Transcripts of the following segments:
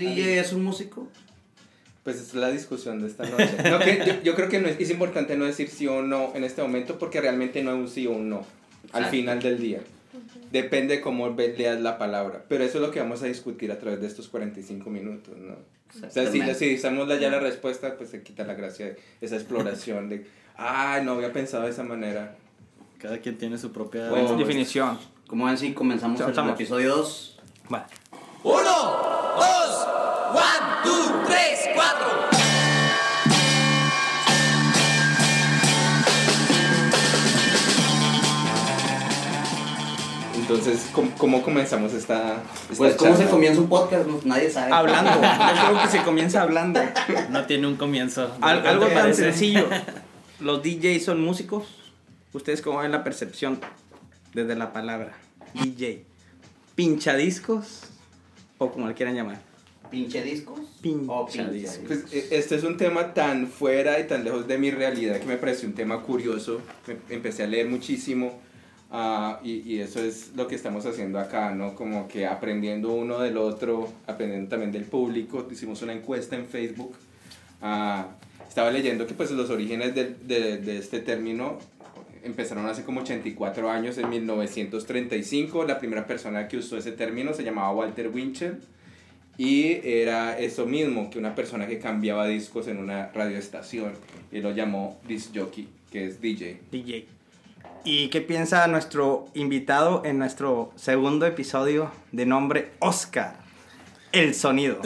DJ es un músico? Pues es la discusión de esta noche. No, que yo, yo creo que no es, es importante no decir sí o no en este momento porque realmente no hay un sí o un no al Exacto. final del día. Depende cómo leas la palabra. Pero eso es lo que vamos a discutir a través de estos 45 minutos, ¿no? O sea, si, si damos la- ya la respuesta, pues se quita la gracia de esa exploración de, ah, no había pensado de esa manera. Cada quien tiene su propia Bueno, Definición. Como ven, si comenzamos el episodio 2. Va. Uno, Entonces, ¿cómo, cómo comenzamos esta, esta Pues, ¿cómo se charla? comienza un podcast? No, nadie sabe. Hablando. Yo creo que se comienza hablando. No tiene un comienzo. Al- algo tan Parece- sencillo. Los DJs son músicos. ¿Ustedes cómo ven la percepción desde la palabra DJ? ¿Pinchadiscos? O como le quieran llamar. ¿Pinche discos? Pinche O pinche discos. Pues eh, este es un tema tan fuera y tan lejos de mi realidad que me pareció un tema curioso. Empecé a leer muchísimo ah, y, y eso es lo que estamos haciendo acá, ¿no? Como que aprendiendo uno del otro, aprendiendo también del público. Hicimos una encuesta en Facebook. Ah, estaba leyendo que pues los orígenes del- de, de este término empezaron hace como 84 años, en 1935. La primera persona que usó ese término se llamaba Walter Winchell. Y era eso mismo, que una persona que cambiaba discos en una radioestación. Y lo llamó disc jockey, que es DJ. DJ. ¿Y qué piensa nuestro invitado en nuestro segundo episodio de nombre Oscar? El sonido.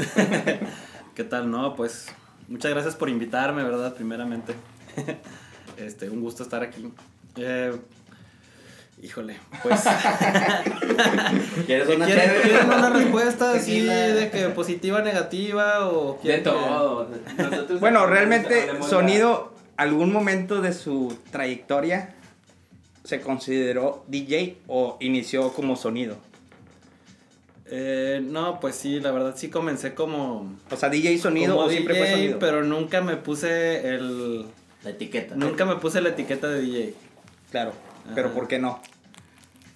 ¿Qué tal? No, pues muchas gracias por invitarme, ¿verdad? Primeramente. Este, un gusto estar aquí. Eh, híjole, pues. ¿Quieres una ¿Quieren, chévere? quieren una respuesta así de que positiva, negativa o De todo. Nosotros Bueno, realmente sonido, algún momento de su trayectoria se consideró DJ o inició como sonido. Eh, no, pues sí, la verdad sí comencé como. O sea, DJ sonido como o siempre fue DJ, sonido. Pero nunca me puse el. La etiqueta. Nunca me puse la etiqueta de DJ. Claro, pero Ajá. ¿por qué no?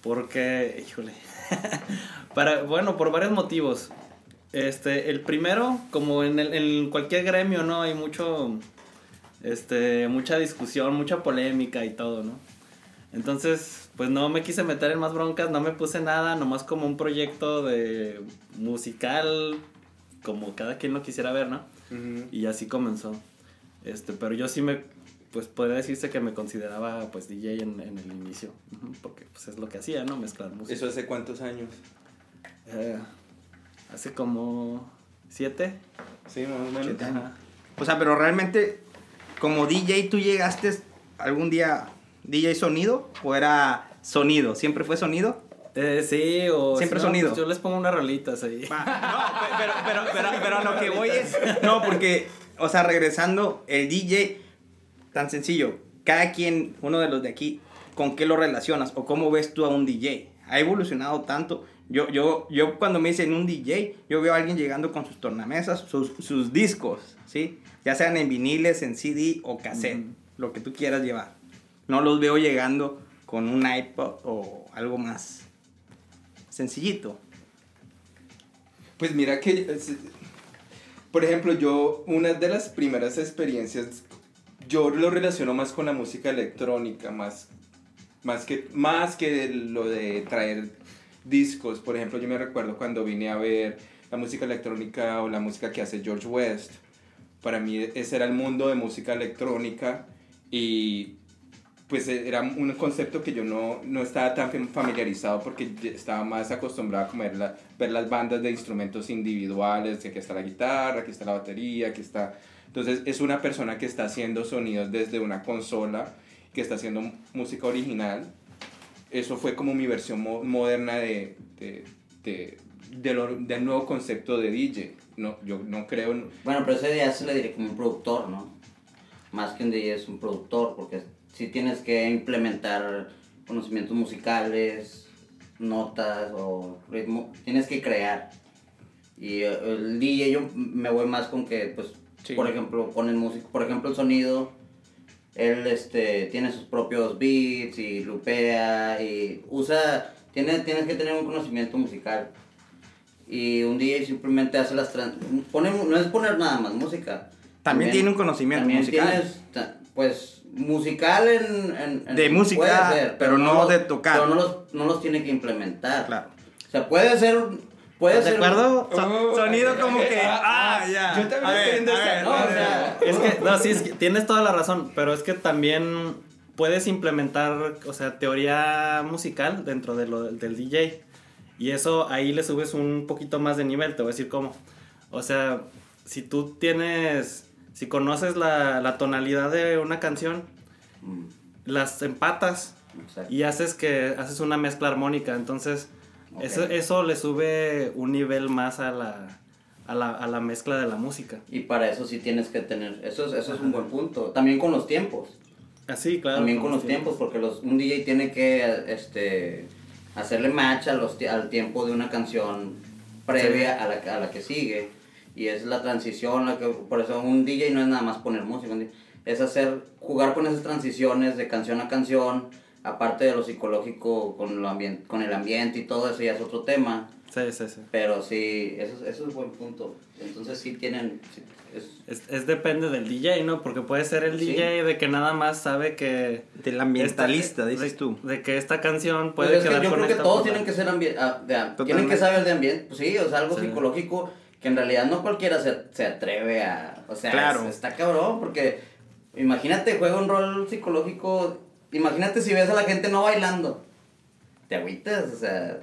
Porque, híjole. Para, bueno, por varios motivos. Este, el primero, como en, el- en cualquier gremio, ¿no? Hay mucho, este, mucha discusión, mucha polémica y todo, ¿no? Entonces, pues no me quise meter en más broncas, no me puse nada, nomás como un proyecto de musical, como cada quien lo quisiera ver, ¿no? Y así comenzó. Este, pero yo sí me, pues podría decirse que me consideraba pues DJ en, en el inicio, porque pues es lo que hacía, ¿no? Mezclar música. ¿Eso hace cuántos años? Eh, hace como siete. Sí, más o menos. Ajá. O sea, pero realmente, como DJ, ¿tú llegaste algún día DJ sonido o era sonido? ¿Siempre fue sonido? Eh, sí, o Siempre si no, sonido. pues yo les pongo unas rolitas ahí. No, pero, pero, pero, pero a lo que voy es. No, porque, o sea, regresando, el DJ, tan sencillo. Cada quien, uno de los de aquí, ¿con qué lo relacionas? ¿O cómo ves tú a un DJ? Ha evolucionado tanto. Yo, yo, yo cuando me dicen un DJ, yo veo a alguien llegando con sus tornamesas, sus, sus discos, ¿sí? Ya sean en viniles, en CD o cassette, lo que tú quieras llevar. No los veo llegando con un iPod o algo más sencillito. Pues mira que, por ejemplo, yo, una de las primeras experiencias, yo lo relaciono más con la música electrónica, más, más, que, más que lo de traer discos. Por ejemplo, yo me recuerdo cuando vine a ver la música electrónica o la música que hace George West. Para mí ese era el mundo de música electrónica y pues era un concepto que yo no, no estaba tan fam- familiarizado porque estaba más acostumbrado a comer la- ver las bandas de instrumentos individuales, que aquí está la guitarra, aquí está la batería, aquí está... Entonces es una persona que está haciendo sonidos desde una consola, que está haciendo música original. Eso fue como mi versión mo- moderna de, de, de- de lo- del nuevo concepto de DJ. No, yo no creo... en- Bueno, pero ese ya se le diría como un productor, ¿no? Más que un DJ es un productor, porque sí tienes que implementar conocimientos musicales, notas o ritmo, tienes que crear. Y eh, el DJ yo me voy más con que, pues, Sí. por ejemplo, con el músico, por ejemplo, el sonido, él este, tiene sus propios beats y lupea y usa, tiene, tienes que tener un conocimiento musical. y un DJ simplemente hace las trans... Pone, no es poner nada más música. También tiene un conocimiento también musical. tienes, pues, musical en... en- en- De música, puede ser, pero no de tocar. Pero no los, no los tiene que implementar. Claro. O sea, puede ser... Puede ¿Estás de ser acuerdo? So- Oh, sonido como que. ah, Ah, ya. yo también estoy desacuerdo. No, o sea, Es que, no, sí, es que tienes toda la razón, pero es que también puedes implementar, o sea, teoría musical dentro de lo, del DJ. Y eso ahí le subes un poquito más de nivel, te voy a decir cómo. O sea, si tú tienes, si conoces la, la tonalidad de una canción, Mm, las empatas exacto. y haces que haces una mezcla armónica. Entonces, Eso, eso le sube un nivel más a la, a la, a la mezcla de la música. Y para eso sí tienes que tener... Eso es, eso es un buen punto. También con los tiempos. Así, claro. También con los tiempos, porque los, un DJ tiene que este, hacerle match a los, al tiempo de una canción previa a, la, a la que sigue. Y es la transición, la que, por eso un DJ no es nada más poner música, es hacer, jugar con esas transiciones de canción a canción, aparte de lo psicológico con, lo ambien- con el ambiente y todo eso ya es otro tema. Sí, sí, sí. Pero sí, eso, eso es buen punto. Entonces sí tienen... sí, es- Es, es depende del DJ, ¿no? Porque puede ser el Sí. DJ de que nada más sabe que... Del ambientalista, esta- dices tú. De que esta canción Pues puede es que quedar yo con creo que todos la- tienen que ser ambi- ah, de- tienen que saber de ambiente, pues sí, o sea, algo Sí. psicológico que en realidad no cualquiera se, se atreve a, o sea, Claro. es- está cabrón, porque imagínate, juega un rol psicológico, imagínate si ves a la gente no bailando, te agüitas, o sea,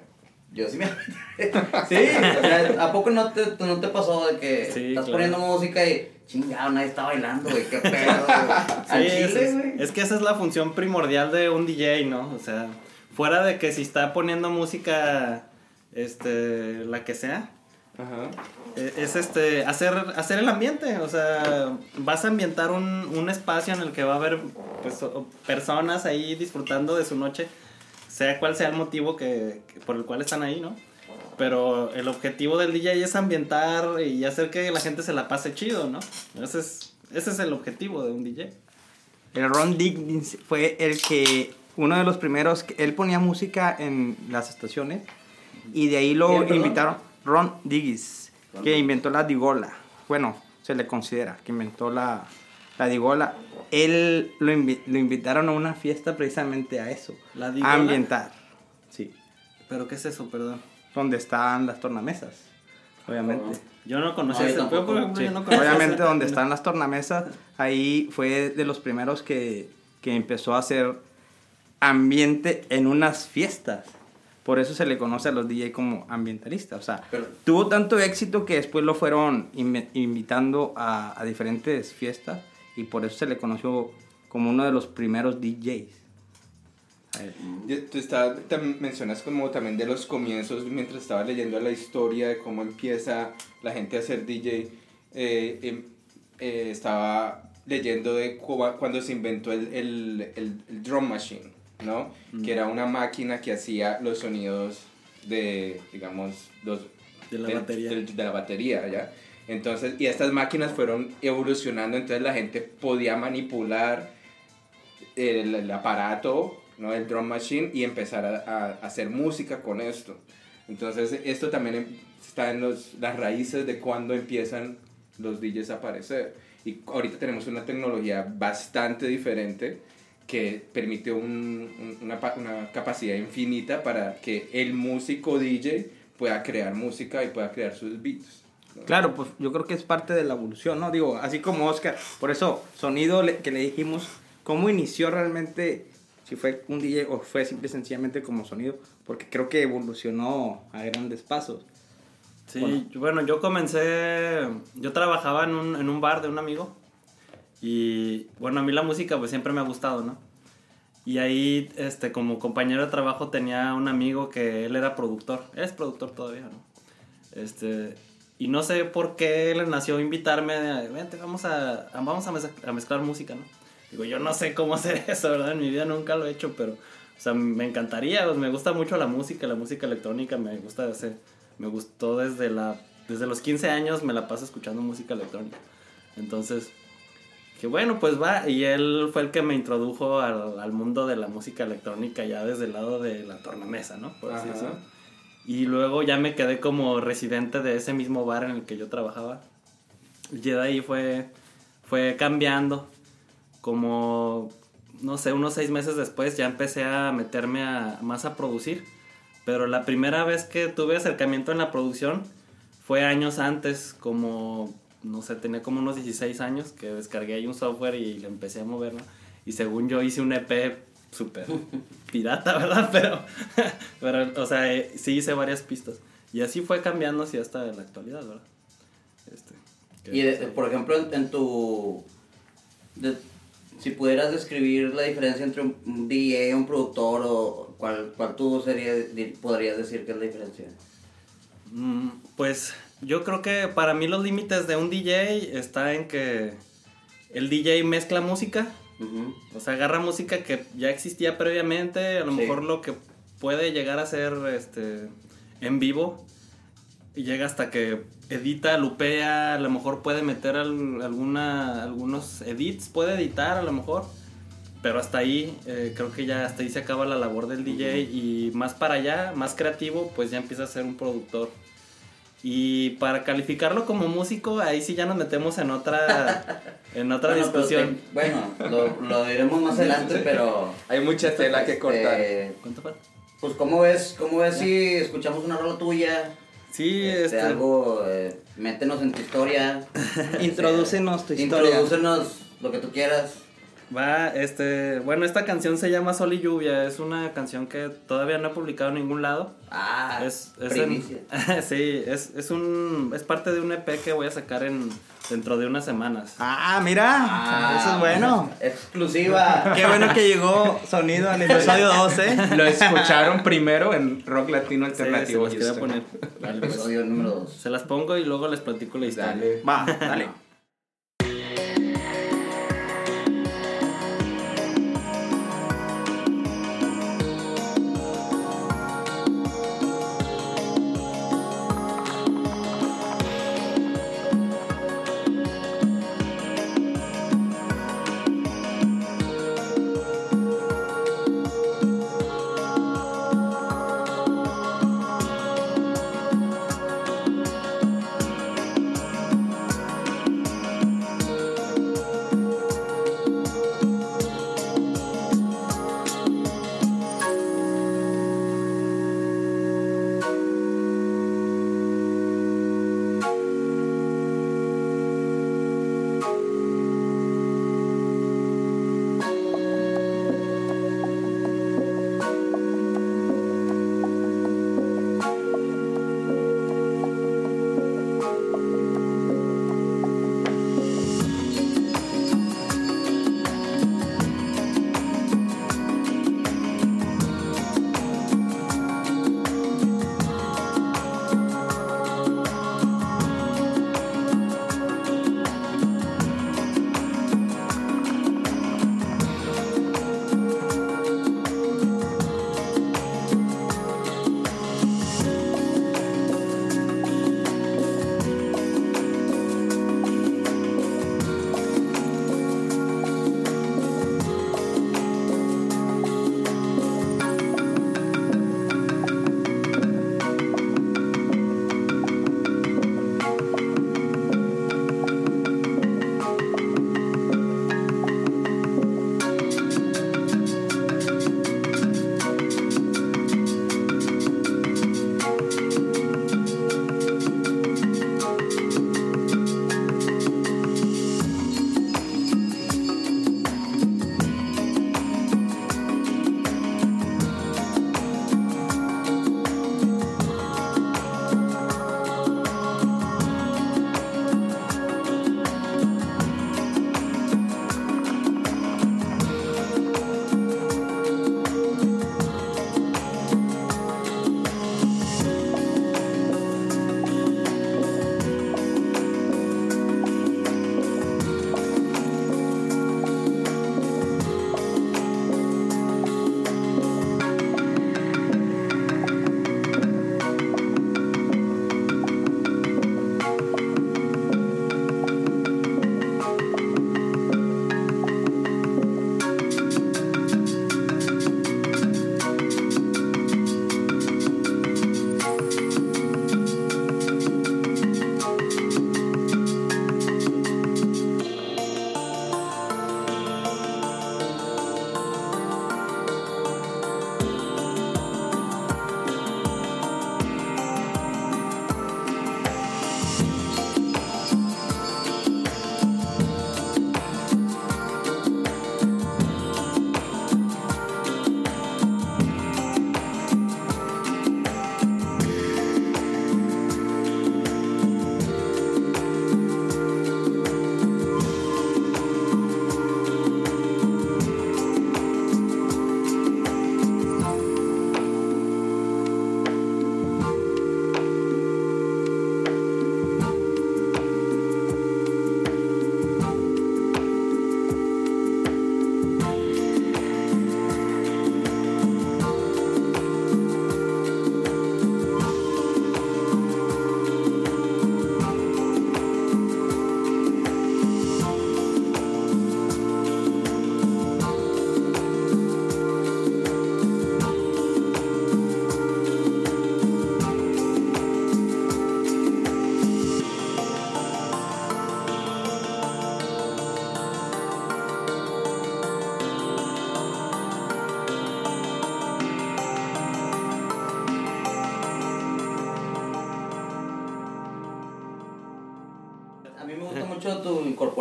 yo sí me agüité. sí, o sea, ¿a poco no te, no te pasó de que Sí, estás claro. poniendo música y chingado, nadie está bailando, güey, qué pedo, güey? Sí, chile, es- güey. es que esa es la función primordial de un DJ, ¿no? O sea, fuera de que si está poniendo música, este, la que sea, Ajá. eh, es este, hacer, hacer el ambiente, o sea, vas a ambientar un, un espacio en el que va a haber, pues, personas ahí disfrutando de su noche, sea cual sea el motivo que, que- por el cual están ahí, ¿no? Pero el objetivo del DJ es ambientar y hacer que la gente se la pase chido, ¿no? Ese es, ese es el objetivo de un DJ. El Ron Diggins fue el que, uno de los primeros, que él ponía música en las estaciones y de ahí lo invitaron, Ron Diggins, Ron que inventó la digola. Bueno, se le considera que inventó la, la digola. Él lo, invi- lo invitaron a una fiesta precisamente a eso, ¿La digola? a ambientar. Sí, ¿Pero qué es eso, perdón? donde están las tornamesas, obviamente. Yo no conocía No, yo ese tampoco. yo, por ejemplo, Sí, yo no conocía obviamente donde están las tornamesas, ahí fue de los primeros que, que empezó a hacer ambiente en unas fiestas. Por eso se le conoce a los DJ como ambientalistas. O sea, Pero- tuvo tanto éxito que después lo fueron invi- invitando a, a diferentes fiestas y por eso se le conoció como uno de los primeros DJs. A ver. Yo- Tú tam- mencionas como también de los comienzos, mientras estaba leyendo la historia de cómo empieza la gente a ser DJ, eh, em- eh, estaba leyendo de cua- cuando se inventó el, el, el- el drum machine, ¿no? Que era una máquina que hacía los sonidos de, digamos, los, De la batería. del- de la batería, ¿ya? Entonces, y estas máquinas fueron evolucionando, entonces la gente podía manipular el, el aparato, ¿no? el drum machine, y empezar a, a hacer música con esto. Entonces, esto también em- está en los, las raíces de cuando empiezan los DJs a aparecer. Y ahorita tenemos una tecnología bastante diferente que permite un- un- una, una capacidad infinita para que el músico DJ pueda crear música y pueda crear sus beats. ¿no? Claro, pues yo creo que es parte de la evolución, ¿no? Digo, así como Oscar, por eso, sonido le- que le dijimos, ¿cómo inició realmente? Si fue un DJ o fue simple y sencillamente como sonido, porque creo que evolucionó a grandes pasos. Sí, Bueno. yo- bueno, yo comencé, yo trabajaba en un, en un bar de un amigo y bueno, a mí la música pues siempre me ha gustado, ¿no? Y ahí, este, como compañero de trabajo tenía un amigo que él era productor, es productor todavía, ¿no? Este, y no sé por qué le nació invitarme, de, vente, vamos a, a- vamos a, a mezclar música, ¿no? Digo, yo no sé cómo hacer eso, ¿verdad? En mi vida nunca lo he hecho, pero, o sea, me encantaría, pues, me gusta mucho la música, la música electrónica, me gusta hacer, me gustó desde la, desde los 15 años me la paso escuchando música electrónica. Entonces, que bueno, pues va, y él fue el que me introdujo al, al mundo de la música electrónica ya desde el lado de la tornamesa, ¿no? Por así decirlo. Y luego ya me quedé como residente de ese mismo bar en el que yo trabajaba. Y de ahí fue, fue cambiando. Como, no sé, unos seis meses después ya empecé a meterme a, más a producir. Pero la primera vez que tuve acercamiento en la producción fue años antes, como, no sé, tenía como unos 16 años que descargué ahí un software y le empecé a moverlo. Y según yo hice un EP súper pirata, ¿verdad? Pero, pero, o sea, eh, sí hice varias pistas. Y así fue cambiando así hasta la actualidad, ¿verdad? Este, Y de- por ejemplo, en, en tu. de- si pudieras describir la diferencia entre un, DJ y un productor, o cuál, cuál tú sería, podrías decir que es la diferencia. Mm, Pues yo creo que para mí los límites de un DJ está en que el DJ mezcla música, o sea, agarra música que ya existía previamente, a lo Sí. mejor lo que puede llegar a ser este en vivo y llega hasta que edita, lupea, a lo mejor puede meter al- alguna algunos edits, puede editar a lo mejor. Pero hasta ahí, eh, creo que ya hasta ahí se acaba la labor del DJ y más para allá, más creativo, pues ya empieza a ser un productor. Y para calificarlo como músico, ahí sí ya nos metemos en otra, en otra Bueno, discusión. te- bueno, lo, lo diremos más adelante, pero. Hay mucha tela que cortar. este, ¿Cuánto falta? Pues, ¿cómo ves, cómo ves si escuchamos una rola tuya? Sí, Este, este, algo, eh, métenos en tu historia. Introdúcenos tu Este, historia. Introdúcenos lo que tú quieras. Va, este, bueno, esta canción se llama Sol y Lluvia, es una canción que todavía no he publicado en ningún lado. Ah, es, es en- sí, es, es un, es parte de un EP que voy a sacar en, dentro de unas semanas. Ah, mira. Ah, Eso es bueno. Exclusiva. Qué bueno que llegó sonido al episodio 12. Lo escucharon primero en Rock Latino Sí, se Alternativo. las poner. Episodio número 2. Se las pongo y luego les platico la historia. Dale. Va, dale.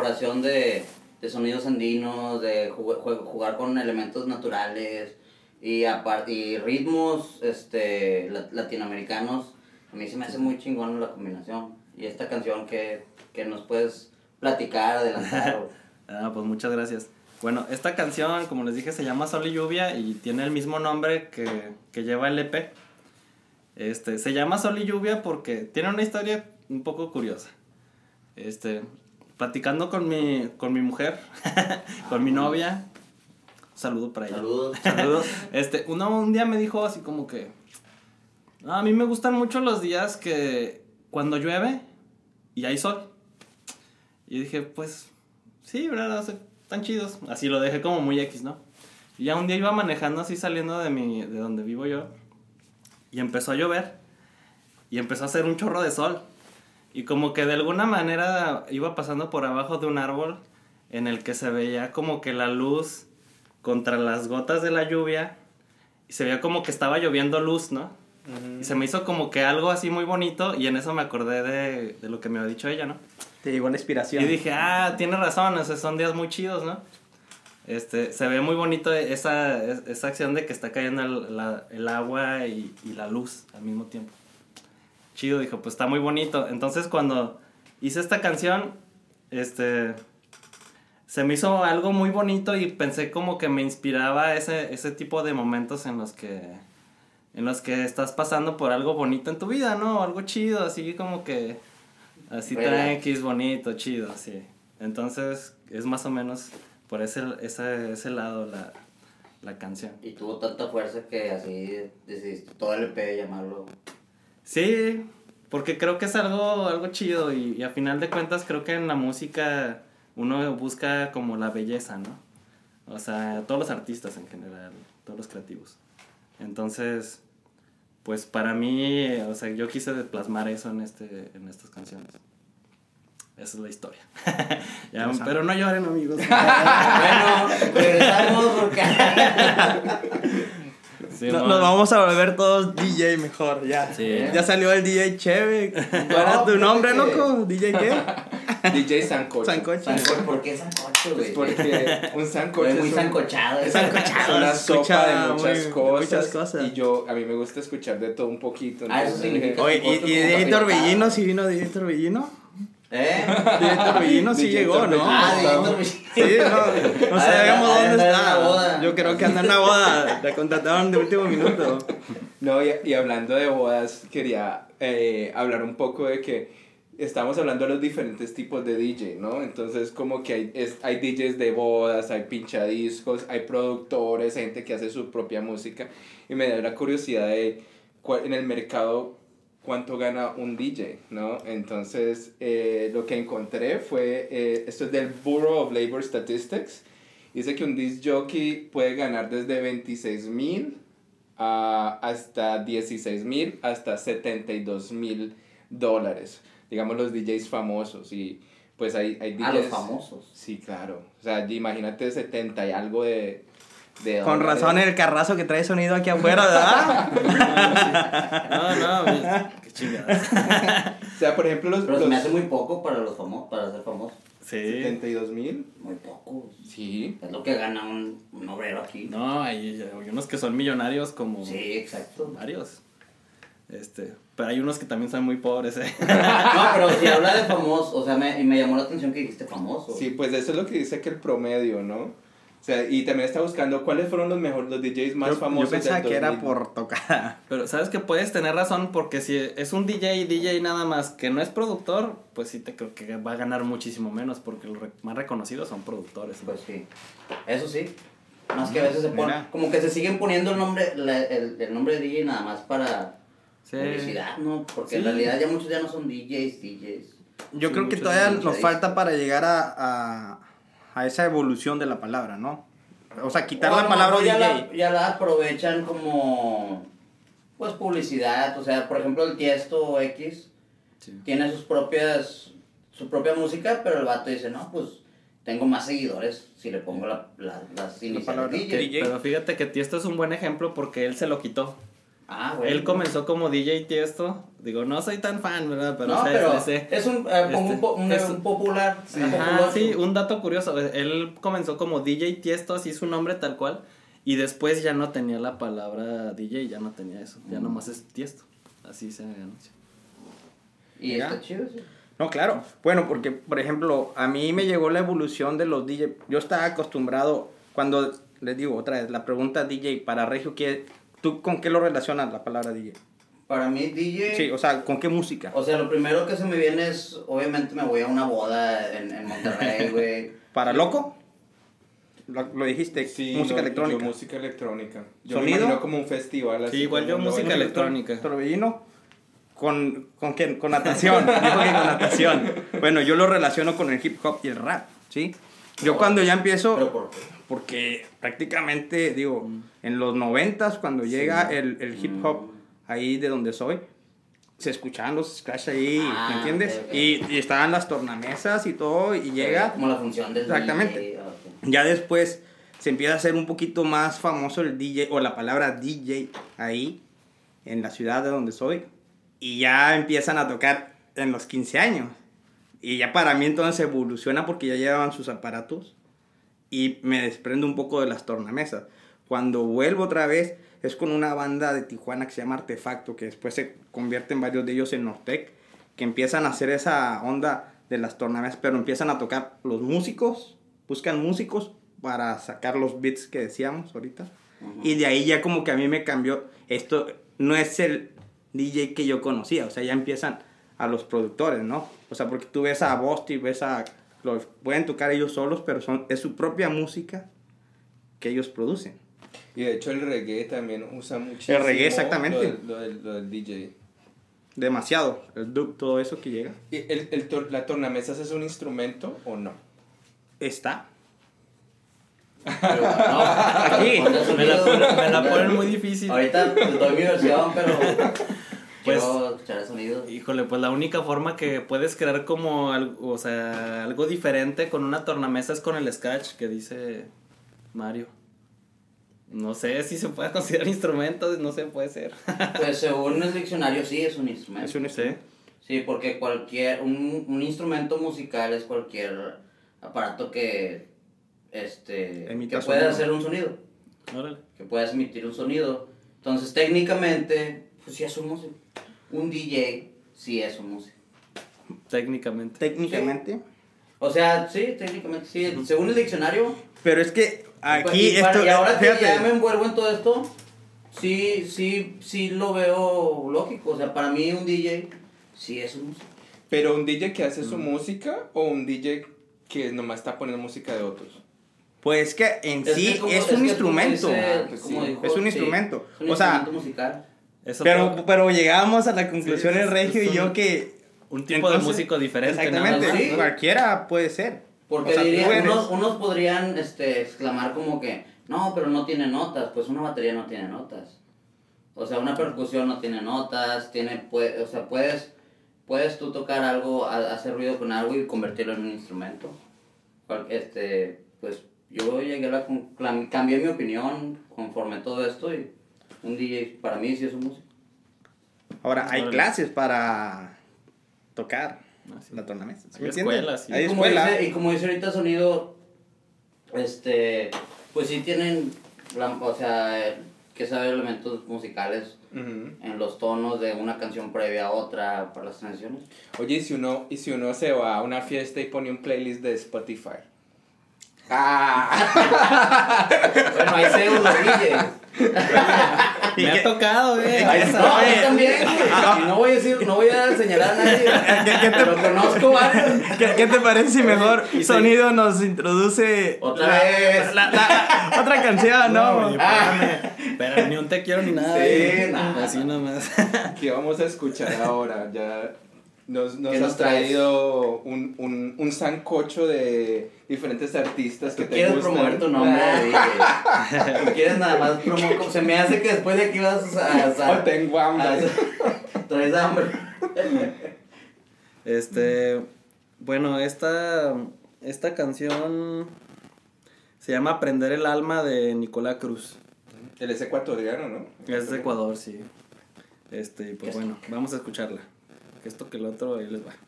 Incorporación de, de sonidos andinos, de jue- jugar con elementos naturales y, apar- y ritmos este, la- latinoamericanos. A mí se me hace muy chingón la combinación. Y esta canción que, que nos puedes platicar, adelantar. Ah, pues muchas gracias. Bueno, esta canción, como les dije, se llama Sol y Lluvia y tiene el mismo nombre que, que lleva el EP. Este, se llama Sol y Lluvia porque tiene una historia un poco curiosa. Este, platicando con mi, con mi mujer, con mi novia, un saludo para ella. Saludos. Saludos. Este, uno un día me dijo así como que, "No, a mí me gustan mucho los días que cuando llueve y hay sol. Y dije, pues, sí, ¿verdad? O sea, están chidos. Así lo dejé como muy X, ¿no? Y ya un día iba manejando así saliendo de mi, de donde vivo yo. Y empezó a llover. Y empezó a hacer un chorro de sol. Y como que de alguna manera iba pasando por abajo de un árbol en el que se veía como que la luz contra las gotas de la lluvia. Y se veía como que estaba lloviendo luz, ¿no? Y se me hizo como que algo así muy bonito y en eso me acordé de, de lo que me había dicho ella, ¿no? Te llegó la inspiración. Y dije, ah, tiene razón, o sea, son días muy chidos, ¿no? Este, se ve muy bonito esa, es- esa acción de que está cayendo el, la- el agua y, y la luz al mismo tiempo. Chido, dijo, pues está muy bonito. Entonces cuando hice esta canción, este, se me hizo algo muy bonito y pensé como que me inspiraba ese, ese tipo de momentos en los que, en los que estás pasando por algo bonito en tu vida, ¿no? Algo chido, así como que, así Relax. tranquis, bonito, chido, sí. Entonces es más o menos por ese, ese, ese lado la, la canción. Y tuvo tanta fuerza que así decidiste todo el EP llamarlo. Sí, porque creo que es algo, algo chido y, y a final de cuentas creo que en la música uno busca como la belleza, ¿no? O sea, todos los artistas en general, todos los creativos. Entonces, pues para mí, o sea, yo quise plasmar eso en, este, en estas canciones. Esa es la historia. Ya, pero no lloren, amigos. bueno, regresamos porque. Sí, No- no. nos vamos a volver todos DJ mejor, ya. Sí. Ya salió el DJ Cheve. ¿Cuál era No, tu nombre, loco? ¿DJ qué? DJ Sancocho. Sancocho. Sanco- ¿Por qué sancocho, güey? Porque un sancocho muy es un- sancochado. Es sancochado, una se escucha sopa de muchas, muy- cosas, muchas cosas. Y yo, a mí me gusta escuchar de todo un poquito. Ah, eso significa- dije, Oye, ¿y, Sancocho y DJ. Torbellino? ¿Sí vino DJ Torbellino? ¿Eh? DJ Torbellino sí llegó. ¿no? Ah, Está- Víctor Sí, no, no sabemos dónde anda en una boda. está. Yo creo que anda en una boda. La contrataron de último minuto. No, y, y hablando de bodas, quería eh, hablar un poco de que estamos hablando de los diferentes tipos de DJ, ¿no? Entonces, como que hay, es- hay DJs de bodas, hay pinchadiscos, hay productores, gente que hace su propia música. Y me da la curiosidad de cuál- en el mercado cuánto gana un DJ, ¿no? Entonces, eh, lo que encontré fue, eh, esto es del Bureau of Labor Statistics, dice que un disc jockey puede ganar desde 26 mil a hasta 16 mil hasta 72 mil dólares. Digamos los DJs famosos y pues hay, hay DJs... A los famosos. Sí, claro. O sea, imagínate 70 y algo de... de Con razón el carrazo que trae sonido aquí afuera, ¿verdad? No, no, mi- qué chingada. O sea, por ejemplo, los... Pero se los me hace muy poco para los famosos, para ser famoso. Sí. 72 mil. Muy poco. Sí. Es lo que gana un, un obrero aquí. No, hay, hay unos que son millonarios como Sí, exacto. varios. Este, pero hay unos que también son muy pobres, ¿eh? No, pero si habla de famoso, o sea, me, y me llamó la atención que dijiste famoso. Sí, pues eso es lo que dice que el promedio, ¿no? O sea, y también está buscando cuáles fueron los mejores, los DJs más Yo, famosos yo pensaba del que era 2000. por tocada. Pero sabes que puedes tener razón porque si es un DJ DJ nada más que no es productor, pues sí te creo que va a ganar muchísimo menos porque los re- más reconocidos son productores. ¿no? Pues sí. Eso sí. Más que a veces se ponen, Mira. como que se siguen poniendo el nombre, la- el, el nombre de DJ nada más para Sí. publicidad, ¿no? Porque en Sí. realidad ya muchos ya no son DJs, DJs. Yo Sí, creo que todavía nos falta para llegar a, a, a esa evolución de la palabra, ¿no? O sea, quitar O la palabra ya DJ. la, ya la aprovechan como, pues, publicidad. O sea, por ejemplo, el Tiesto X Sí. tiene sus propias, su propia música, pero el vato dice, no, pues, tengo más seguidores si le pongo la, la- las iniciales palabra DJ. DJ. Pero fíjate que Tiesto es un buen ejemplo porque él se lo quitó. Ah. Él comenzó como DJ Tiesto. Digo, no soy tan fan, ¿verdad? Pero, no, sé, pero le sé. es un, eh, Este, un, po- un, es- un popular. un Ajá, popular. sí, un dato curioso. Él comenzó como DJ Tiesto, así su nombre tal cual. Y después ya no tenía la palabra DJ, ya no tenía eso. Ya nomás es Tiesto. Así se anuncia. Y Mira. está chido, sí. No, claro. Bueno, porque, por ejemplo, a mí me llegó la evolución de los DJ. Yo estaba acostumbrado, cuando les digo otra vez, la pregunta DJ para Regio, ¿qué, ¿tú con qué lo relacionas la palabra DJ? Para mí, DJ. Sí, o sea, ¿con qué música? O sea, lo primero que se me viene es, obviamente me voy a una boda en, en Monterrey, güey. ¿Para loco? Lo, lo dijiste, Sí, música no, electrónica. Yo música electrónica. Yo ¿Sonido? me imagino como un festival así. Sí, igual yo música electrónica. Torbellino. ¿Con, ¿Con quién? Con natación. Dijo que con natación. Bueno, yo lo relaciono con el hip hop y el rap, ¿sí? Yo cuando ya empiezo... Pero por qué? Porque prácticamente, digo, en los noventas, cuando llega el, el hip hop Mm. ahí de donde soy, se escuchaban los scratch ahí, Ah, ¿me entiendes? ok, ok. Y, y estaban las tornamesas y todo, y llega... Como la función del Exactamente. DJ, ah, ok. Ya después se empieza a hacer un poquito más famoso el DJ, o la palabra DJ ahí, en la ciudad de donde soy, y ya empiezan a tocar en los 15 años. Y ya para mí entonces evoluciona porque ya llevaban sus aparatos y me desprendo un poco de las tornamesas. Cuando vuelvo otra vez es con una banda de Tijuana que se llama Artefacto, que después se convierten varios de ellos en Nortec, que empiezan a hacer esa onda de las tornamesas, pero empiezan a tocar los músicos, buscan músicos para sacar los beats que decíamos ahorita. Y de ahí ya como que a mí me cambió, esto no es el DJ que yo conocía, o sea, ya empiezan a los productores, ¿no? O sea, porque tú ves a Bosti, ves a... Los, pueden tocar ellos solos, pero son, es su propia música que ellos producen. Y de hecho el reggae también usa muchísimo. El reggae, exactamente. Lo del, lo del- lo del DJ. Demasiado, el dub, todo eso que llega. ¿Y el, el tor- ¿La tornamesas es un instrumento o no? Está. Pero, no, Aquí. Me la, ponen- me la ponen muy difícil. Ahorita doy mi versión, pero Pues- quiero escuchar el sonido. Híjole, pues la única forma que puedes crear como algo, o sea, algo diferente con una tornamesa es con el scratch que dice Mario. No sé si se puede considerar instrumento, no sé, puede ser. Pues según el diccionario sí es un instrumento. Es un Sí. Sí, porque cualquier, un, un instrumento musical es cualquier aparato que, este, Emita que pueda hacer un sonido, Órale. que pueda emitir un sonido. Entonces técnicamente, pues sí es un músico. Un DJ sí es un músico. Técnicamente. Técnicamente. O sea, sí, técnicamente sí. Según el diccionario. Pero es que aquí y, para- esto... y ahora que fíjate, ya me envuelvo en todo esto, sí, sí, sí lo veo lógico. O sea, para mí un DJ sí es un músico. ¿Pero un DJ que hace su música o un DJ que nomás está poniendo música de otros? Pues que en Es sí que como- es, es que un instrumento. dice- Ah, pues como sí. dijo, Es un sí, instrumento. es un O sea, musical. Eso Pero, todo- pero llegamos a la conclusión Sí, el Regio y yo que... un tipo de músico diferente, Exactamente, nada más. Sí. cualquiera puede ser. Porque O sea, unos, unos podrían este, exclamar como que, no, pero no tiene notas. Pues una batería no tiene notas. O sea, una percusión no tiene notas, tiene, pue- o sea, puedes, puedes tú tocar algo, ha- hacer ruido con algo y convertirlo en un instrumento. Este, pues yo llegué a la, cambié mi opinión conforme todo esto y un DJ para mí sí es un músico. Ahora, hay clases para tocar Ah, sí. la tornamesa. ¿sí Hay escuelas, sí. Hay dice- y como dice ahorita sonido, este, pues sí tienen, la- o sea, que saber elementos musicales Ujú. en los tonos de una canción previa a otra para las canciones. Oye, ¿y si uno, y si uno se va a una fiesta y pone un playlist de Spotify? ¡Ah! Bueno, ahí se los DJs. Me ha tocado, eh. Ahí esa- está. No, Oye. también. Y no voy a decir, no voy a señalar a nadie. Pero conozco varios. ¿Qué, qué te parece si mejor Y sí. Sonido nos introduce Otra la- vez. la- la- otra canción, no? oye, Ah. Pero ni un te quiero ni nada. Sí, eh. nada. Así nomás. ¿Qué vamos a escuchar ahora? Ya nos, nos ¿Qué has traído un, un, un sancocho de diferentes artistas que Tú te quieres gustan. promover tu nombre. Tú quieres nada más promover. Se me hace que después de aquí vas a. Oh, tengo hambre. a- Traes hambre. Este, bueno, esta, esta canción se llama Aprender el alma de Nicolás Cruz. Él es ecuatoriano, ¿no? Es de Ecuador, sí. Este, pues bueno, vamos a escucharla. Esto que el otro, ahí les va.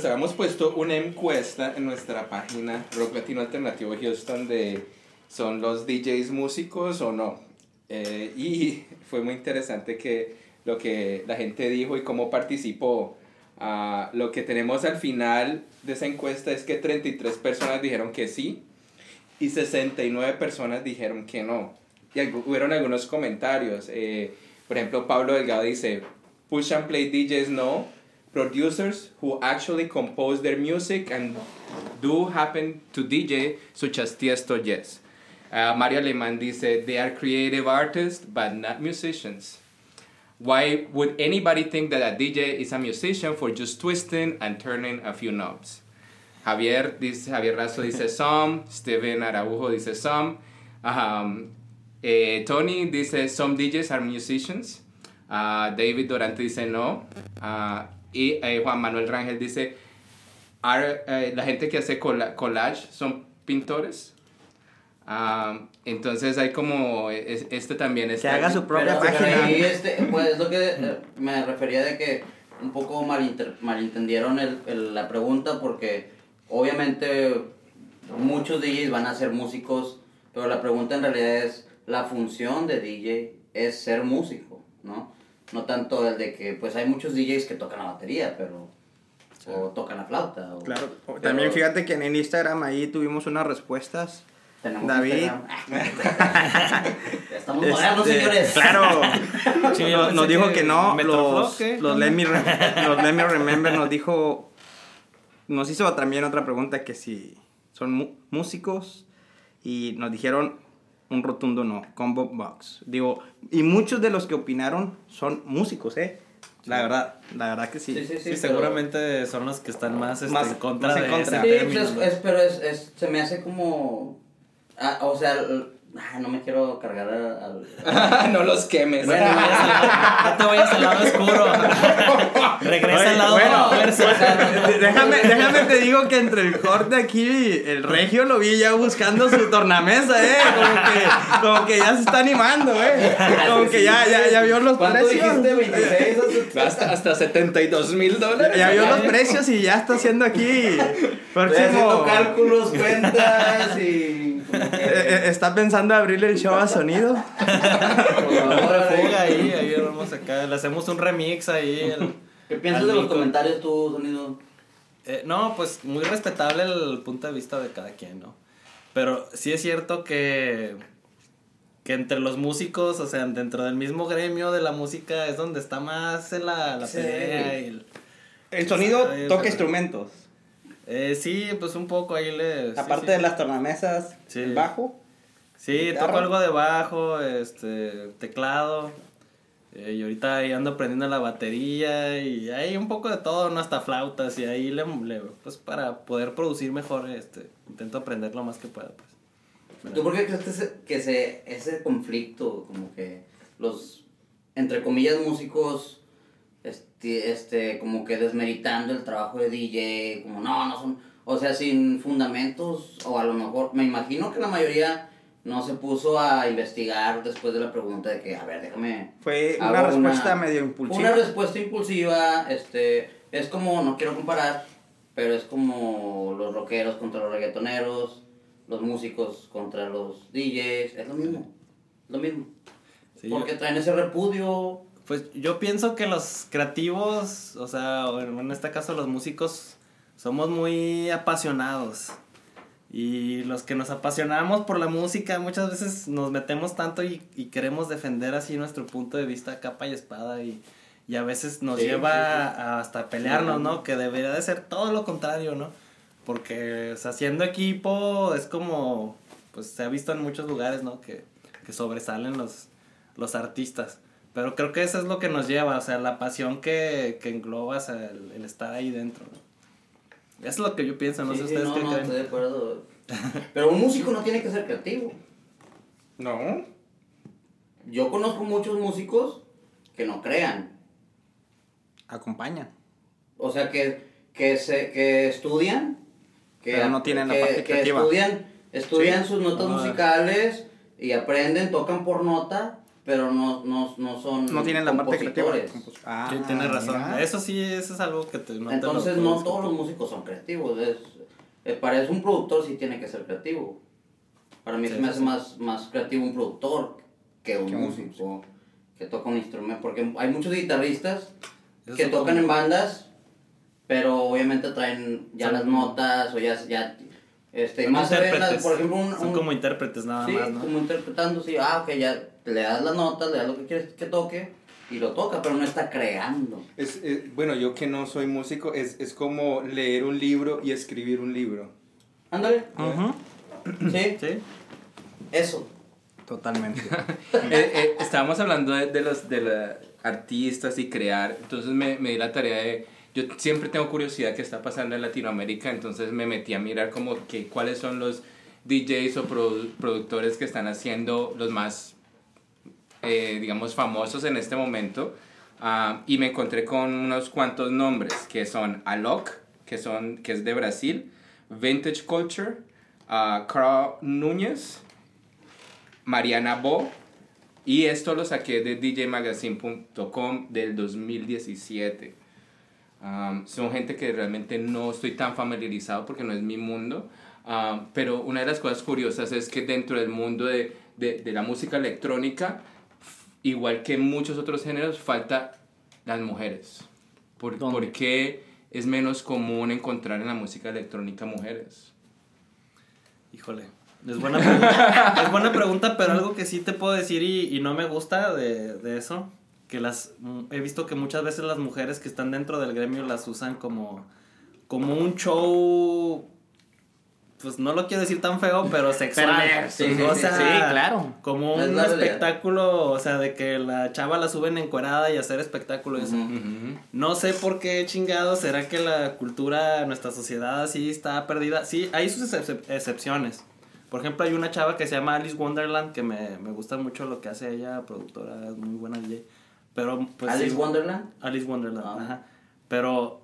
Pues habíamos puesto una encuesta en nuestra página Rock Latino Alternativo Houston de ¿son los DJs músicos o no? Eh, y fue muy interesante que lo que la gente dijo y cómo participó. Ah, lo que tenemos al final de esa encuesta es que 33 personas dijeron que sí y 69 personas dijeron que no. Y algu- hubieron algunos comentarios. eh, por ejemplo, Pablo Delgado dice, push and play DJs no, producers who actually compose their music and do happen to DJ, such as Tiesto, yes. Uh, Mario Alemán dice, they are creative artists, but not musicians. Why would anybody think that a DJ is a musician for just twisting and turning a few knobs? Javier dice, Javier Razo dice some, Steven Araujo dice some, um, eh, Tony dice some DJs are musicians, Ah, David Dorante dice no, Ah, y eh, Juan Manuel Rangel dice, are, eh, la gente que hace colla- collage son pintores. Ah, entonces hay como, es- este también es... Que haga su propia página. ahí, este, pues es lo que eh, me refería de que un poco malinter- malentendieron el, el- la pregunta porque obviamente muchos DJs van a ser músicos, pero la pregunta en realidad es la función de DJ es ser músico, ¿no? No tanto el de que pues hay muchos DJs que tocan la batería, pero o tocan la flauta. o- Claro. pero También fíjate que en el Instagram ahí tuvimos unas respuestas. tenemos David. Estamos modernos, Este, señores. Claro. Sí, nos, dijo que que no. Los, los, let me los Let Me Remember nos dijo. Nos hizo también otra pregunta que si son músicos. Y nos dijeron un rotundo no. Combo Box. Digo, y muchos de los que opinaron son músicos, ¿eh? La verdad, la verdad que sí. Sí, sí, sí, Sí, pero- seguramente son los que están más, este, Más- en contra más en de contra. ese Sí, término, pues es, ¿no? es- pero es, es- se me hace como... ah, o sea, el- ah, no me quiero cargar al... al- no los quemes. No te vayas al- no te vayas al lado oscuro. Regresa al lado. De- Déjame, déjame te digo que entre el corte aquí, el regio lo vi ya buscando su tornamesa, eh. Como que, como que ya se está animando, eh. Como que ya, ya, ya vio los ¿Cuánto precios. dijiste? ¿26? o Hasta, hasta 72 mil dólares. Ya vio los precios y ya está haciendo aquí. Próximo. haciendo cálculos, cuentas y... que- Eh, eh, Está pensando abrirle el show a sonido. por favor, ahí, ahí vamos acá. Le hacemos un remix ahí. el- ¿Qué piensas de los comentarios tú, Sonido? Eh, no, pues muy respetable el punto de vista de cada quien, ¿no? Pero sí es cierto que, que entre los músicos, o sea, dentro del mismo gremio de la música es donde está más en la, la Sí. pelea y el... El sonido toca pero- instrumentos. Eh, sí, pues un poco ahí le... Aparte sí. de las tornamesas, Sí. el bajo. Sí, guitarra. toco algo de bajo, este, teclado. eh, y ahorita ahí ando aprendiendo la batería y hay un poco de todo, ¿no? Hasta flautas y ahí le, le- pues para poder producir mejor, este, intento aprender lo más que pueda, pues. ¿Tú por qué crees que, ese, que se, ese conflicto, como que los, entre comillas, músicos, este, este, como que desmeritando el trabajo de DJ, como no, no son, o sea, sin fundamentos, o a lo mejor, me imagino que la mayoría no se puso a investigar después de la pregunta de que, a ver, déjame... Fue una respuesta medio impulsiva. Una respuesta impulsiva, este, es como, no quiero comparar, pero es como los rockeros contra los reggaetoneros, los músicos contra los DJs, es lo mismo, lo mismo. Sí, Porque traen ese repudio. Pues yo pienso que los creativos, o sea, en este caso los músicos, somos muy apasionados. Y los que nos apasionamos por la música muchas veces nos metemos tanto y, y queremos defender así nuestro punto de vista capa y espada y, y a veces nos Sí, lleva sí, sí. a- hasta pelearnos. ¿no? Que debería de ser todo lo contrario, ¿no? Porque o sea, haciendo equipo es como, pues se ha visto en muchos lugares, ¿no? Que, que sobresalen los, los artistas. Pero creo que eso es lo que nos lleva, o sea, la pasión que, que engloba o sea, el, el estar ahí dentro. ¿no? Eso es lo que yo pienso, no Sí, sé sí, ustedes no, qué no, creen. estoy de acuerdo. Pero un músico no tiene que ser creativo. No. Yo conozco muchos músicos que no crean. Acompaña. O sea, que, que, se, que estudian. Que, Pero no tienen la parte que creativa. estudian, estudian sus notas musicales y aprenden, tocan por nota, pero no, no, no son No tienen la parte creativa. Ah, Sí, tienes razón. mira. Eso sí, eso es algo que te, no Entonces no todos los músicos son creativos. Es, eh, para eso un productor sí tiene que ser creativo. Para mí Sí, se me sí, hace sí. más, más creativo un productor que un Que un músico que toca un instrumento. Porque hay muchos guitarristas Eso que tocan como- en bandas, pero obviamente traen ya las notas o ya, ya este, Son más intérpretes. por ejemplo, un, Son un- como intérpretes nada sí, más, ¿no? como interpretando, sí, ah, ok, ya le das las notas, le das lo que quieres que toque y lo toca, pero no está creando. Es, es- bueno, yo que no soy músico, es, es como leer un libro y escribir un libro. Ándale, Ujú, sí, Sí. eso. Totalmente. Eh, eh, estábamos hablando de, de los de la- artistas y crear, entonces me, me di la tarea de, yo siempre tengo curiosidad qué está pasando en Latinoamérica, entonces me metí a mirar como que cuáles son los DJs o produ- productores que están haciendo los más, eh, digamos, famosos en este momento, Ah, y me encontré con unos cuantos nombres, que son Alok, que, son, que es de Brasil, Vintage Culture, ah, Carl Núñez, Mariana Bo, y esto lo saqué de djmagazine.com del 2017. Um, son gente que realmente no estoy tan familiarizado porque no es mi mundo. Um, pero una de las cosas curiosas es que dentro del mundo de, de, de la música electrónica, igual que en muchos otros géneros, falta las mujeres. ¿Por. ¿Por qué es menos común encontrar en la música electrónica mujeres? Híjole. Es buena pregunta, es buena pregunta, pero algo que sí te puedo decir y, y no me gusta de, de eso, que las mm, he visto que muchas veces las mujeres que están dentro del gremio las usan como, como un show, pues no lo quiero decir tan feo, pero sexual. Sí, sí, o sí, sea, sí, claro. Como un espectáculo, o sea, de que la chava la suben encuerada y hacer espectáculo eso. No sé por qué chingados será que la cultura, nuestra sociedad así está perdida. Sí, hay sus excep- excepciones. Por ejemplo, hay una chava que se llama Alice Wonderland que me, me gusta mucho lo que hace ella, productora, es muy buena DJ. Pero pues Alice sí, Wonderland. Alice Wonderland, Ah. ajá. Pero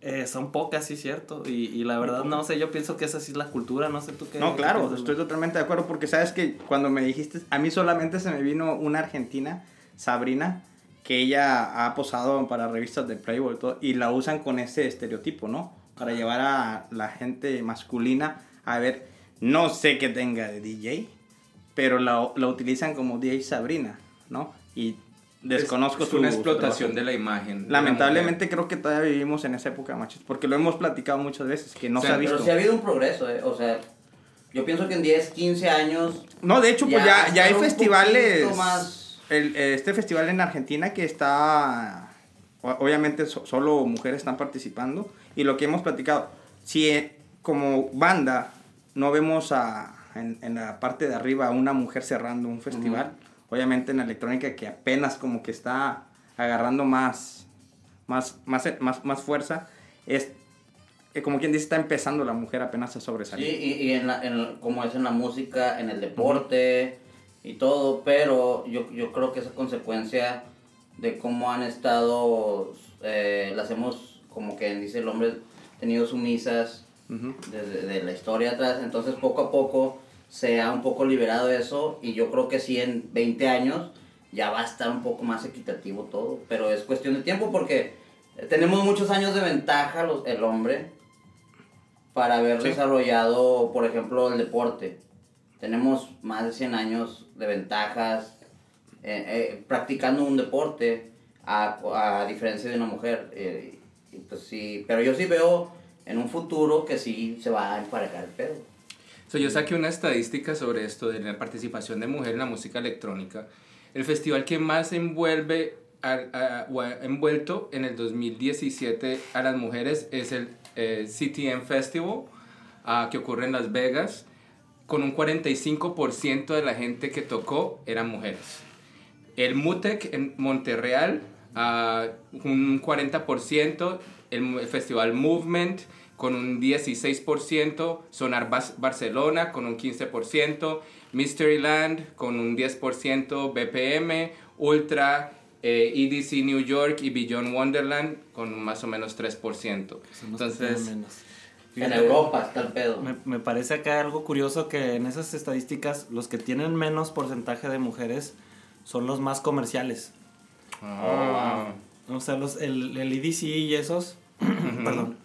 eh, son pocas, sí, cierto. Y, y la verdad, no sé, yo pienso que esa sí es la cultura, no sé tú qué. No, claro, estoy totalmente de acuerdo porque sabes que cuando me dijiste, a mí solamente se me vino una argentina, Sabrina, que ella ha posado para revistas de Playboy y todo, y la usan con ese estereotipo, ¿no? Para llevar a la gente masculina a ver, no sé qué tenga de DJ, pero la, la utilizan como DJ Sabrina, ¿no? Y desconozco es, su una su explotación de la imagen. la Lamentablemente creo que todavía vivimos en esa época, machos, porque lo hemos platicado muchas veces, que no se ha Pero visto. sí ha habido un progreso, eh. O sea, yo pienso que en 10, 15 años. No, de hecho, pues ya, Ya ya hay festivales. más- el- este festival en Argentina que está. Obviamente, so- solo mujeres están participando. Y lo que hemos platicado, si eh, como banda no vemos a, en, en la parte de arriba a una mujer cerrando un festival, obviamente en la electrónica que apenas como que está agarrando más, más, más, más, más fuerza, es. eh, Como quien dice, está empezando la mujer apenas a Sí, sobresalir. y, y en la, en, como es en la música, en el deporte y todo, pero yo, yo creo que esa consecuencia de cómo han estado, eh, las hemos, como que dice el hombre, tenido sumisas Ujú. desde de la historia atrás, entonces poco a poco se ha un poco liberado eso y yo creo que sí en 20 años ya va a estar un poco más equitativo todo, pero es cuestión de tiempo porque tenemos muchos años de ventaja los, el hombre para haber Sí. desarrollado, por ejemplo, el deporte. Tenemos más de 100 años de ventajas eh, eh, practicando un deporte a, a diferencia de una mujer. eh, y pues sí, pero yo sí veo en un futuro que sí se va a emparejar el pedo. So, yo saqué una estadística sobre esto de la participación de mujer en la música electrónica. El festival que más envuelve a- a- o ha envuelto en el 2017 a las mujeres es el eh, CTM Festival ah, que ocurre en Las Vegas con un 45% de la gente que tocó eran mujeres. El MUTEC en Monterreal, ah, un 40%. El, el Festival Movement con un 16%. Sonar Bas- Barcelona con un 15%. Mysteryland con un 10%. BPM, Ultra, eh, EDC New York y Beyond Wonderland con más o menos 3%. Son los que Entonces, menos. En Fíjate, Europa está el pedo. Me, me parece acá algo curioso que en esas estadísticas los que tienen menos porcentaje de mujeres son los más comerciales. ah, O sea, los, el, el EDC y esos, perdón,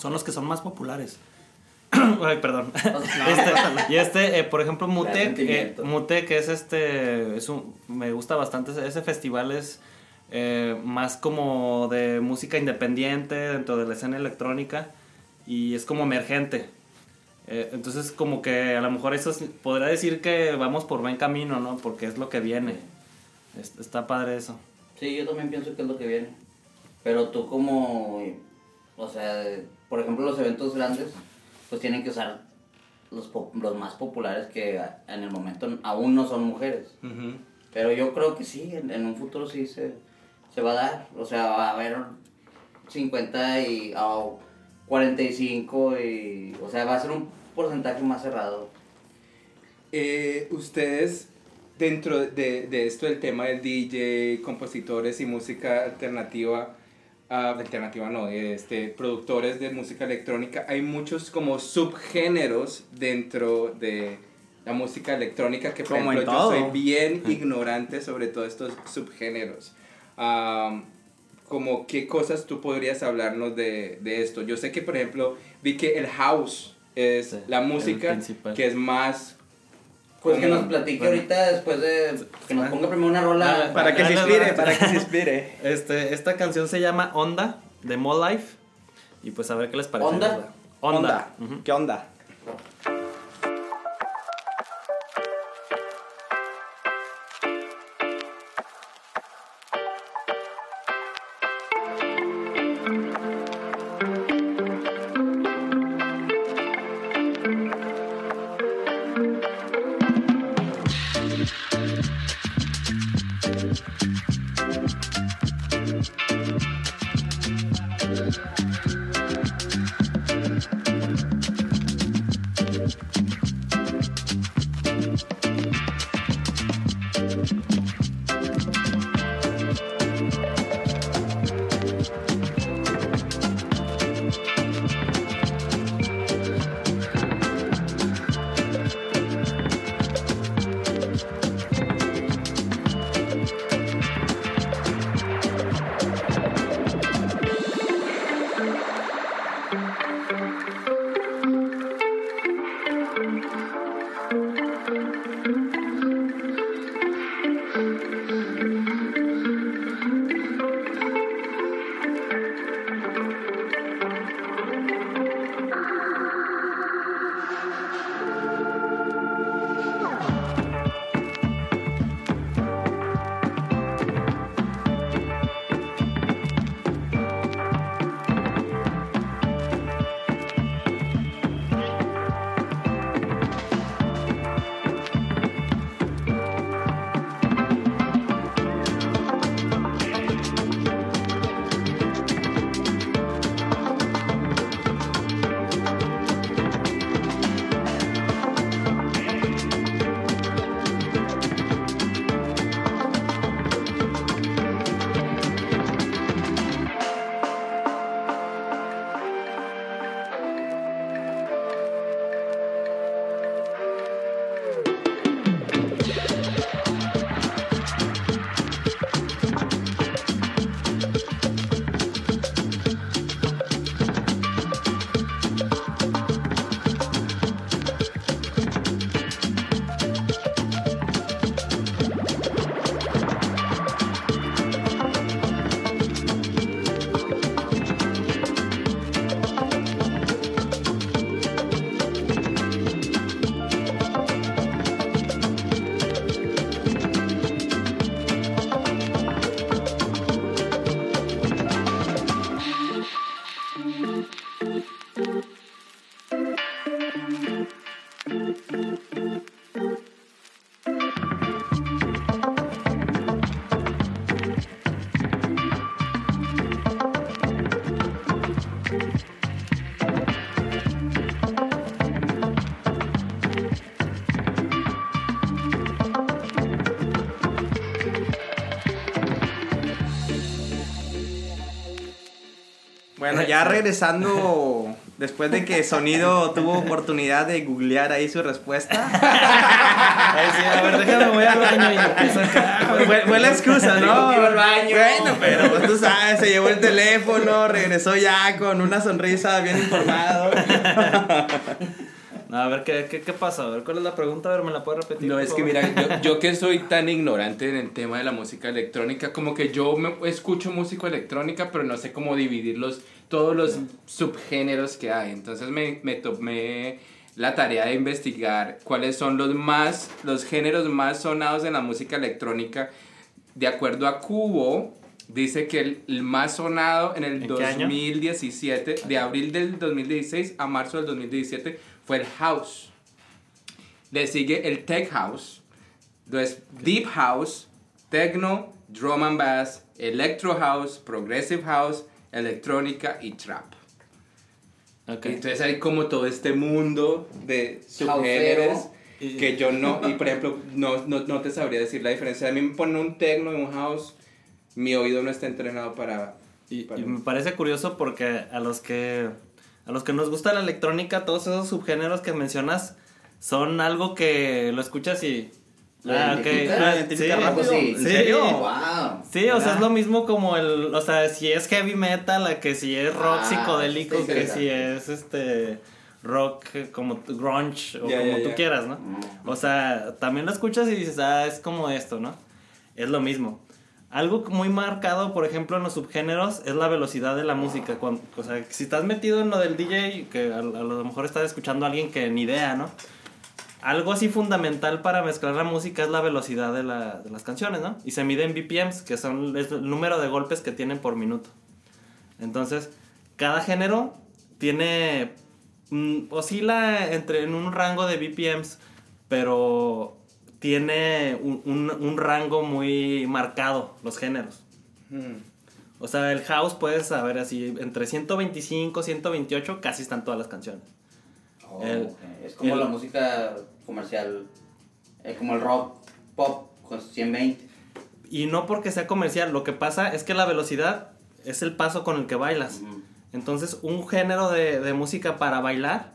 son los que son más populares. Ay, perdón. Este, y este, eh, por ejemplo, Mutec, eh, sentimiento. Mutec es este, es un, me gusta bastante, ese- ese festival es eh, más como de música independiente dentro de la escena electrónica y es como emergente. Eh, entonces como que a lo mejor eso es- podría decir que vamos por buen camino, ¿no? Porque es lo que viene. Es- está padre eso. Sí, yo también pienso que es lo que viene. Pero tú como, o sea, por ejemplo, los eventos grandes, pues tienen que usar los, po- los más populares que en el momento aún no son mujeres. Pero yo creo que sí, en, en un futuro sí se, se va a dar. O sea, va a haber 50 y o 45 y... O sea, va a ser un porcentaje más cerrado. Eh, ustedes, dentro de, de esto del tema del DJ, compositores y música alternativa, ah, alternativa no, este, productores de música electrónica, hay muchos como subgéneros dentro de la música electrónica que por Como ejemplo yo soy bien ignorante sobre todos estos subgéneros. Am, como qué cosas tú podrías hablarnos de, de esto. Yo sé que por ejemplo vi que el house es Sí, la música que es más Pues que nos platique Bueno. ahorita después de... Que nos ponga primero una rola. Ah, Para que se inspire, para que se inspire. Este, esta canción se llama Onda de Mo Life y pues a ver qué les parece. ¿Onda? Onda. ¿Qué onda? Ya regresando, después de que Sonido tuvo oportunidad de googlear ahí su respuesta, sí, a ver, déjame, voy al baño y fue, fue la excusa, ¿no? que iba al baño. Bueno, pero pues, tú sabes, se llevó el teléfono, regresó ya con una sonrisa bien informado. A ver, ¿qué, qué, ¿qué pasa? A ver, ¿cuál es la pregunta? A ver, ¿me la puedes repetir? No, es que mira, yo, yo que soy tan ignorante en el tema de la música electrónica, como que yo me escucho música electrónica, pero no sé cómo dividir los, todos los subgéneros que hay. Entonces me, me tomé la tarea de investigar cuáles son los más, los géneros más sonados en la música electrónica. De acuerdo a Cubo, dice que el, el más sonado en el ¿En qué año? 2017, de abril del 2016 a marzo del 2017, fue el house. Le sigue el tech house, después deep house, techno, drum and bass, electro house, progressive house, electrónica y trap. Ok. Entonces hay como todo este mundo de subgéneros Y- que yo no, y por ejemplo, no, no, no te sabría decir la diferencia. A mí me ponen un techno y un house, mi oído no está entrenado para... Y, para- y me parece curioso porque a los que a los que nos gusta la electrónica, todos esos subgéneros que mencionas son algo que lo escuchas y ¿Lo ah, ok. identificas? Ah, ¿Lo identificas sí. rápido? Sí. ¿En serio? Wow. Sí, o sea, es lo mismo como el, o sea, si es heavy metal, a que si es rock Ah, psicodélico, sí, sí, que sí. si es este rock eh, como grunge o como tú quieras, ¿no? O sea, también lo escuchas y dices, ah, es como esto, ¿no? Es lo mismo. Algo muy marcado, por ejemplo, en los subgéneros es la velocidad de la música. Cuando- o sea, si estás metido en lo del DJ, que a, a lo mejor estás escuchando a alguien que ni idea, ¿no? Algo así fundamental para mezclar la música es la velocidad de, la- de las canciones, ¿no? Y se mide en BPMs, que son es el número de golpes que tienen por minuto. Entonces, cada género tiene. mm, oscila entre en un rango de BPMs, pero tiene un, un- un rango muy marcado, los géneros. Hmm. O sea, el house puedes saber así, entre 125, 128, casi están todas las canciones. Oh, El- ok. Es como el- la música comercial, eh, como el rock pop con 120. Y no porque sea comercial, lo que pasa es que la velocidad es el paso con el que bailas. Ujú. Entonces, un género de, de música para bailar,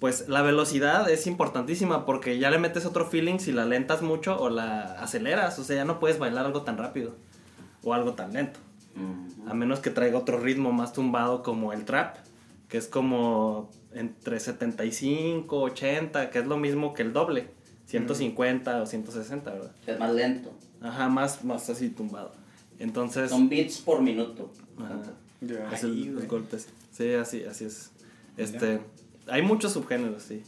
pues la velocidad es importantísima porque ya le metes otro feeling si la lentas mucho o la aceleras. O sea, ya no puedes bailar algo tan rápido o algo tan lento. A menos que traiga otro ritmo más tumbado como el trap, que es como entre 75, 80, que es lo mismo que el doble. 150 o 160, ¿verdad? Es más lento. Ajá, más, más así tumbado. Entonces... Son beats por minuto. ajá. Ya. Es el- los golpes. Sí, así, así es. Este, hay muchos subgéneros, sí.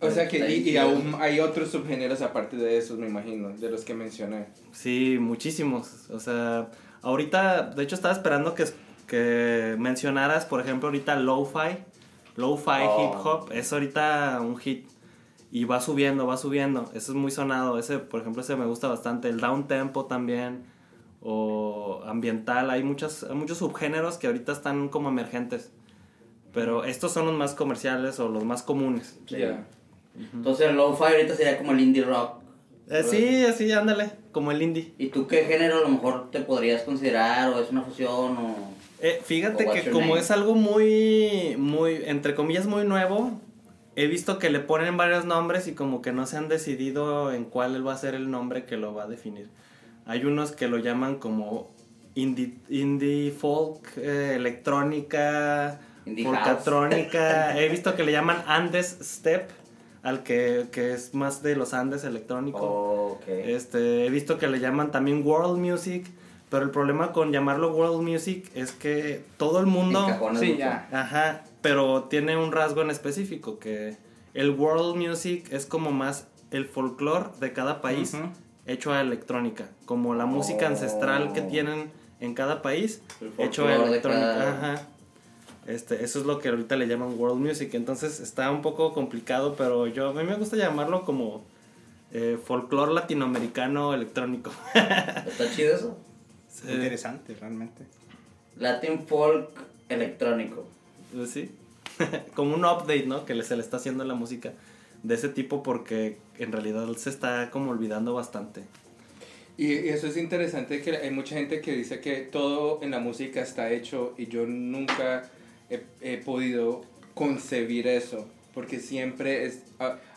O sea que y, y aún hay otros subgéneros aparte de esos, me imagino, de los que mencioné. Sí, muchísimos. O sea, ahorita, de hecho estaba esperando que, que mencionaras, por ejemplo, ahorita lo-fi. Lo-fi Oh. hip hop es ahorita un hit. Y va subiendo, va subiendo. Eso es muy sonado. Ese, por ejemplo, ese me gusta bastante. El down tempo también. O ambiental. Hay, muchas, hay muchos subgéneros que ahorita están como emergentes. Pero estos son los más comerciales o los más comunes. Sí. Ya. Entonces el lo-fi ahorita sería como el indie rock. Eh, sí, así, ándale. Como el indie. ¿Y tú qué género a lo mejor te podrías considerar o es una fusión o...? Eh, fíjate O que como name? es algo muy, muy, entre comillas, muy nuevo, he visto que le ponen varios nombres y como que no se han decidido en cuál va a ser el nombre que lo va a definir. Hay unos que lo llaman como indie, indie folk, eh, electrónica, Indie folkatrónica. he visto que le llaman Andes Step, al que, que es más de los Andes electrónico. Oh, ok. Este, he visto que le llaman también world music, pero el problema con llamarlo world music es que todo el mundo, Sí, ya. ajá, pero tiene un rasgo en específico que el world music es como más el folclore de cada país Ujú. hecho a electrónica, como la música ancestral que Oh. tienen en cada país El hecho a electrónica, cada- ajá. Este, eso es lo que ahorita le llaman world music, entonces está un poco complicado, pero yo a mí me gusta llamarlo como eh, folclore latinoamericano electrónico. ¿Está chido eso? Interesante, realmente. Latin folk electrónico. Pues sí. Como un update, ¿no? Que se le está haciendo a la música de ese tipo porque en realidad se está como olvidando bastante. Y y eso es interesante que hay mucha gente que dice que todo en la música está hecho y yo nunca he, he podido concebir eso. Porque siempre es,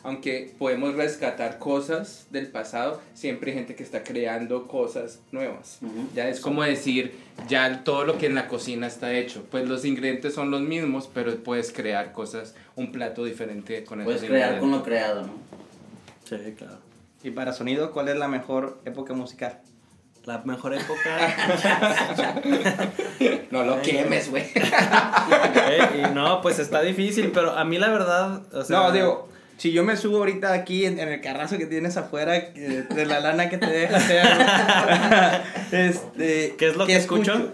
aunque podemos rescatar cosas del pasado, siempre hay gente que está creando cosas nuevas. Ujú. Ya es como decir, ya todo lo que en la cocina está hecho. Pues los ingredientes son los mismos, pero puedes crear cosas, un plato diferente con Puedes esos crear con lo creado, ¿no? Sí, claro. Y para sonido, ¿cuál es la mejor época musical? La mejor época. No lo quemes, güey. Eh, y no, pues está difícil, pero a mí la verdad. O sea, no, digo, si yo me subo ahorita aquí en, en el carrazo que tienes afuera, de la lana que te deja hacer, este, ¿Qué es lo que escucho?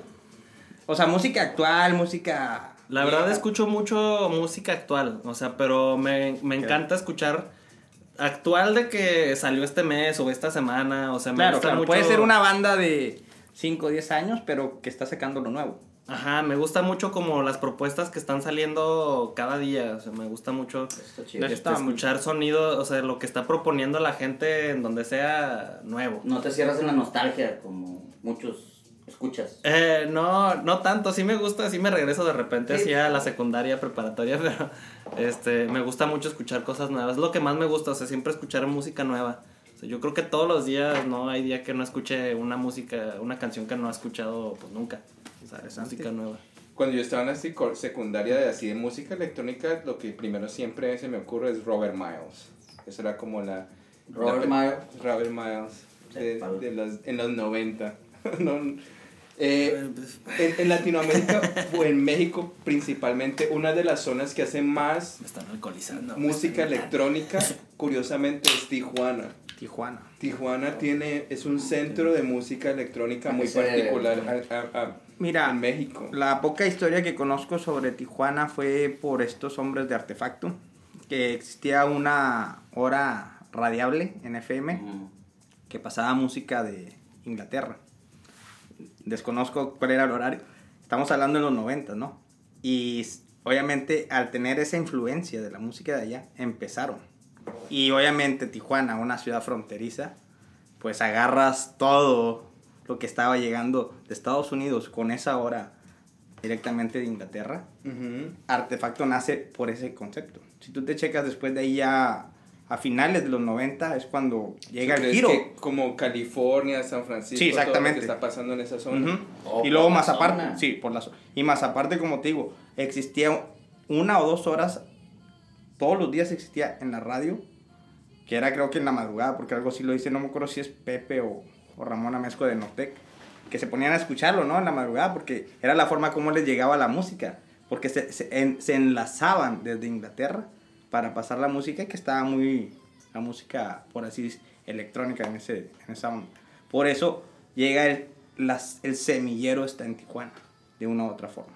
O sea, música actual, música... La verdad escucho mucho música actual, o sea, pero me, me encanta escuchar actual de que salió este mes o esta semana, o sea, me Claro, gusta claro, mucho... puede ser una banda de 5 o 10 años, pero que está sacando lo nuevo. Ajá, me gusta mucho como las propuestas que están saliendo cada día, o sea, me gusta mucho chido. este, escuchar sonido, o sea, lo que está proponiendo la gente en donde sea nuevo. No te cierras en la nostalgia como muchos escuchas. Eh, no, no tanto, sí me gusta, sí me regreso de repente Sí. así a la secundaria preparatoria, pero este, me gusta mucho escuchar cosas nuevas, es lo que más me gusta, o sea, siempre escuchar música nueva. O sea, yo creo que todos los días no hay día que no escuche una música, una canción que no ha escuchado pues nunca. O sea, es música nueva. Cuando yo estaba en la secundaria de así de música electrónica, lo que primero siempre se me ocurre es Robert Miles. Eso era como la... Robert la- Miles. Robert Miles. De, de los, en los 90. No, eh, en, en Latinoamérica o en México principalmente, una de las zonas que hace más Me están alcoholizando. música electrónica, curiosamente, es Tijuana. Tijuana. Tijuana tiene, es un centro de música electrónica muy particular a- a- a- Mira, en México. La poca historia que conozco sobre Tijuana fue por estos hombres de artefacto, que existía una hora radiable en FM que pasaba música de Inglaterra. Desconozco cuál era el horario. Estamos hablando de los 90, ¿no? Y obviamente al tener esa influencia de la música de allá, empezaron. Y obviamente Tijuana, una ciudad fronteriza, pues agarras todo lo que estaba llegando de Estados Unidos con esa hora directamente de Inglaterra. Artefacto nace por ese concepto. Si tú te checas después de ahí ya a finales de los 90 es cuando llega ¿Tú el giro. que como California, San Francisco, Sí, todo lo exactamente. que está pasando en esa zona. Ujú. O y luego más aparte, zona. sí, por la. Y más aparte, como te digo, existía una o dos horas, todos los días existía en la radio, que era creo que en la madrugada, porque algo sí lo dice, no me acuerdo si es Pepe o, o Ramón Amezco de Notec, que se ponían a escucharlo, ¿no? En la madrugada, porque era la forma como les llegaba la música, porque se, se, en- se enlazaban desde Inglaterra para pasar la música, que estaba muy, la música, por así decir, electrónica en, ese, en esa onda. Por eso llega el, las, el semillero está en Tijuana, de una u otra forma.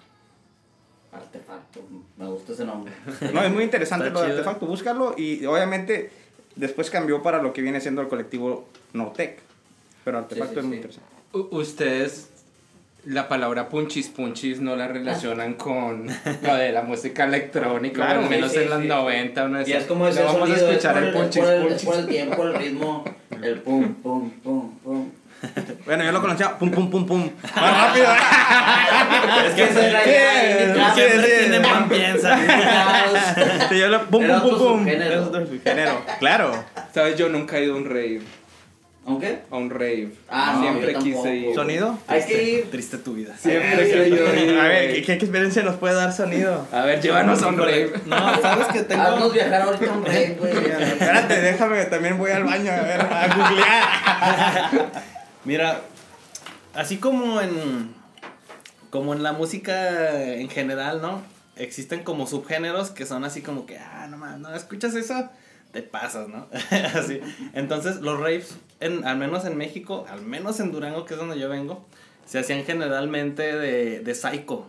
Artefacto. Me gusta ese nombre. No, es muy interesante lo de artefacto, búscalo y obviamente después cambió para lo que viene siendo el colectivo Nortec, pero artefacto Sí, sí, es muy sí. interesante. U- Ustedes, la palabra punchis punchis no la relacionan con lo de la música electrónica, Claro, al menos sí, sí, en los sí. 90. Uno Y decía, es como ese "No vamos a escuchar es el por punchis por el, punchis. por el tiempo, el ritmo, el pum, pum, pum, pum. Bueno, yo lo conocía pum pum pum pum. Más rápido. Es que esa es la Sí, sí, sí. buen piensa. Sí, yo lo pum pum pum pum. subgénero. Claro. ¿Sabes? Yo nunca he ido a un rave. ¿Aunque? A un rave. Ah, no, Siempre yo quise tampoco. ir. ¿Sonido? Hay que ir. Triste tu vida. Siempre querido ir. A ver. ¿qué, qué experiencia nos puede dar sonido? A ver, llévanos a un rave. No, sabes que tengo. Haznos viajar ahorita a un rey, güey. Espérate, déjame, también voy al baño a ver, a googlear. Mira, así como en como en la música en general, ¿no? Existen como subgéneros que son así como que, ah, no mames, no escuchas eso, te pasas, ¿no? así. Entonces, los raves en al menos en México, al menos en Durango, que es donde yo vengo, se hacían generalmente de de psycho.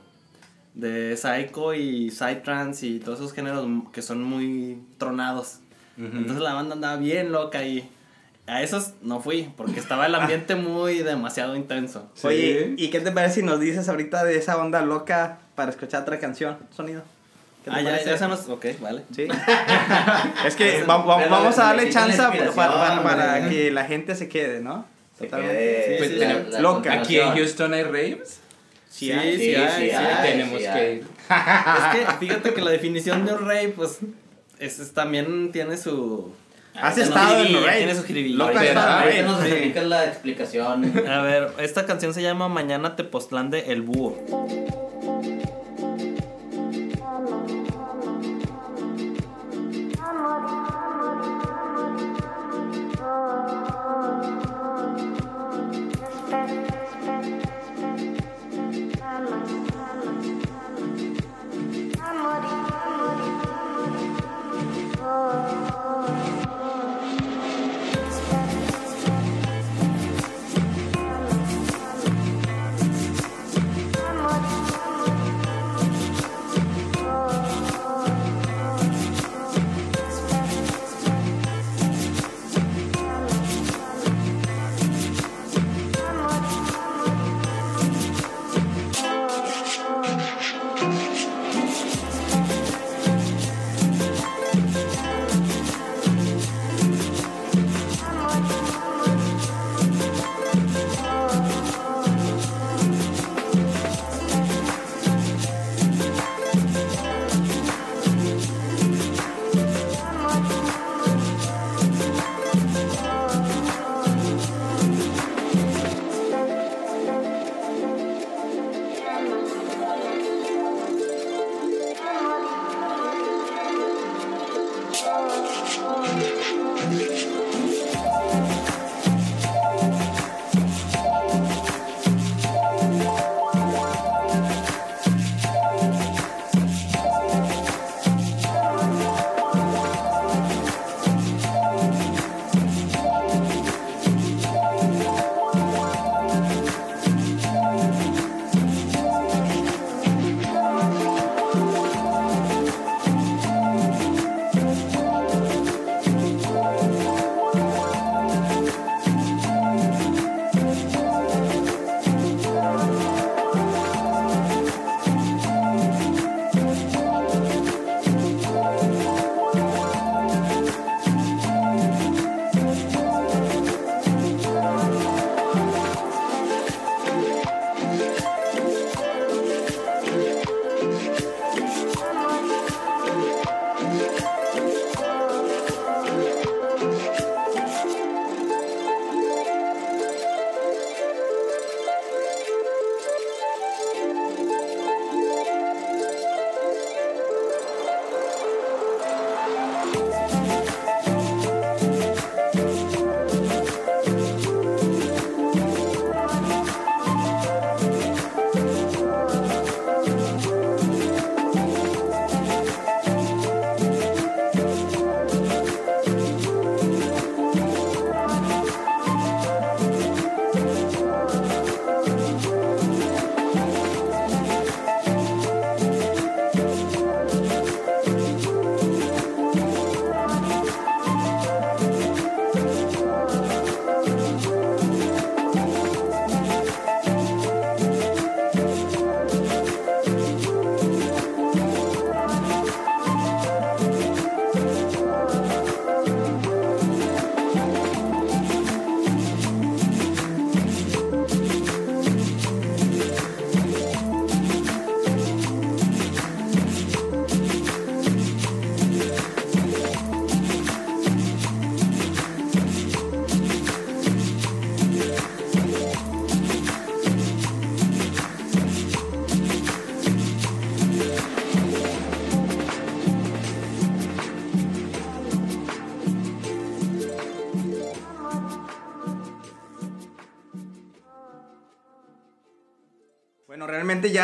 De psycho y psytrance y todos esos géneros que son muy tronados. Entonces la banda andaba bien loca y a esos no fui porque estaba el ambiente muy demasiado intenso. Sí. Oye, ¿y qué te parece si nos dices ahorita de esa onda loca para escuchar otra canción? Sonido. ¿Qué te Ah, ya, ya se nos... Ok, vale. Sí. es que va- va- Pero vamos a le darle chance para, para- para que la gente se quede, ¿no? Totalmente. Pues la- tenemos- la loca. Aquí en. Houston hay raves. Sí, hay. sí, Sí, hay, sí sí hay. hay. Tenemos sí que ir. Es que fíjate que la definición de un rave, pues es, es- también tiene su... Has estado en raves. Tiene su jiribilla. Loca está, nos Sí. la explicación. A ver, esta canción se llama Mañana Tepoztlán de El Búho.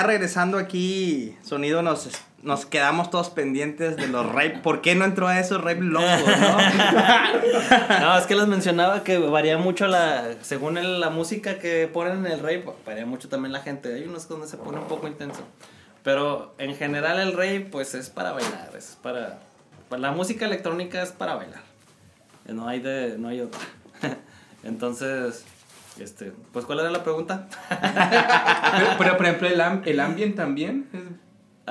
Regresando aquí, sonido, nos, nos quedamos todos pendientes de los rape. ¿Por qué no entró a esos rape locos, no? Es que les mencionaba que varía mucho la. Según la música que ponen en el rave, varía mucho también la gente. Hay unos donde se pone un poco intenso. Pero en general el rave, pues es para bailar. Es para. para- La música electrónica es para bailar. No hay de. no hay otra. Entonces. Este, pues, ¿cuál era la pregunta? Pero, pero, por ejemplo, el, am- el ambient también. es-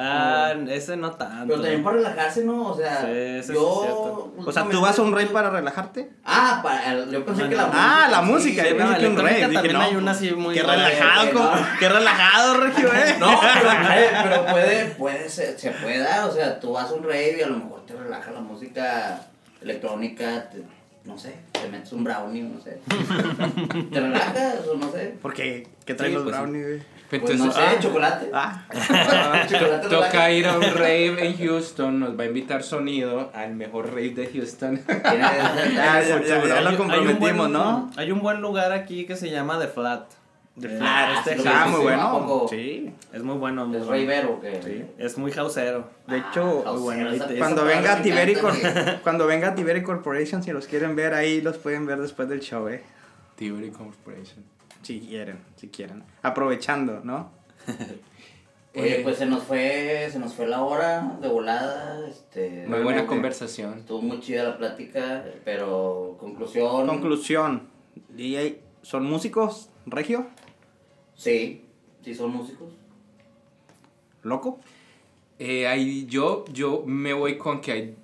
Ah, ese no tanto. Pero también para relajarse, ¿no? O sea, Sí, eso sí yo... O sea, ¿tú vas a un rave para relajarte? Ah, para, yo pensé que la música. Ah, la música, sí, yo no, pensé que un rave. Dije, también no, hay una así muy Qué relajado, que co- no. qué relajado, Regio, eh. No, pero, puede, pero puede, puede ser, se puede dar, o sea, tú vas a un rave y a lo mejor te relaja la música electrónica, te- no sé, te metes un brownie, no sé. ¿Te relajas o no sé? Porque, ¿qué traen Sí, los pues brownies, güey? Pues Entonces, no sé, ah, chocolate. Ah, chocolate toca ir a un rave en Houston, nos va a invitar Sonido al mejor rave de Houston. Ya, ya, ya, ya lo hay comprometimos, buen- ¿no? Hay un buen lugar aquí que se llama The Flat. De Eh, Flat, este sí, Ah, sí, muy sí, ¿a bueno. Sí. Es muy bueno. muy ¿Es bueno. ravero que Es muy houseero. De hecho, Ah, muy bueno, cuando venga Tiberi cuando venga Tiberi Corporation, si los quieren ver ahí, los pueden ver después del show, eh. Theory Corporation. Si quieren, si quieren. Aprovechando, ¿no? Oye, Eh, pues se nos fue, se nos fue la hora de volada, este... Muy buena conversación. Estuvo muy chida la plática, pero conclusión... Conclusión. DJ, ¿son músicos, Regio? Sí, sí son músicos. ¿Loco? Eh, hay- yo, yo me voy con que hay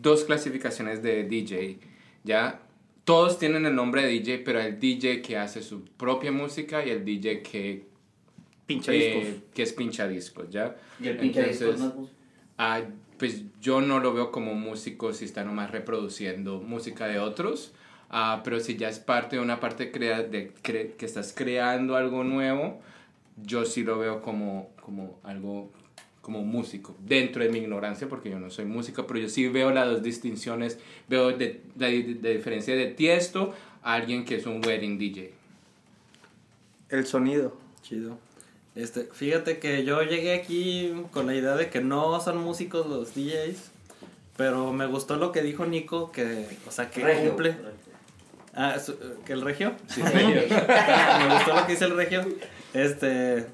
dos clasificaciones de DJ, ¿ya? Todos tienen el nombre de DJ, pero el DJ que hace su propia música y el DJ que, Pinche eh, discos. que es pincha discos, ¿ya? Y el pinche disco Entonces, no es músico. ah, pues yo no lo veo como músico si está nomás reproduciendo música de otros, ah, pero si ya es parte de una parte crea de cre- que estás creando algo nuevo, yo sí lo veo como, como algo como músico, dentro de mi ignorancia, porque yo no soy músico, pero yo sí veo las dos distinciones, veo de, la de, de diferencia de Tiesto a alguien que es un wedding DJ. El sonido. Chido. Este, fíjate que yo llegué aquí con la idea de que no son músicos los DJs, pero me gustó lo que dijo Nico, que, o sea, que Regio. cumple. Ah, su- ¿que el regio? Sí, Ah, me gustó lo que dice el regio. Este,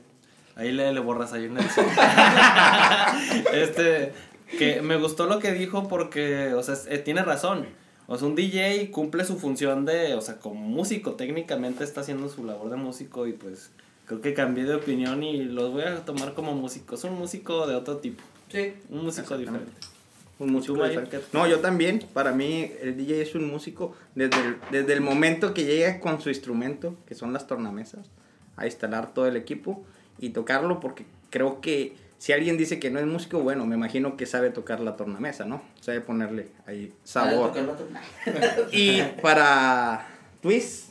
ahí le, le borras ahí una edición. Este, que me gustó lo que dijo porque, o sea, eh, tiene razón. O sea, un DJ cumple su función de, o sea, como músico, técnicamente está haciendo su labor de músico y pues creo que cambié de opinión y los voy a tomar como músicos. Un músico de otro tipo, Sí. un músico diferente. Un músico Tú, Mario, diferente. ¿qué- No, yo también. Para mí, el DJ es un músico desde el, desde el momento que llega con su instrumento, que son las tornamesas, a instalar todo el equipo y tocarlo, porque creo que si alguien dice que no es músico, bueno, me imagino que sabe tocar la tornamesa, ¿no? Sabe ponerle ahí sabor. Ah. Y para Twist,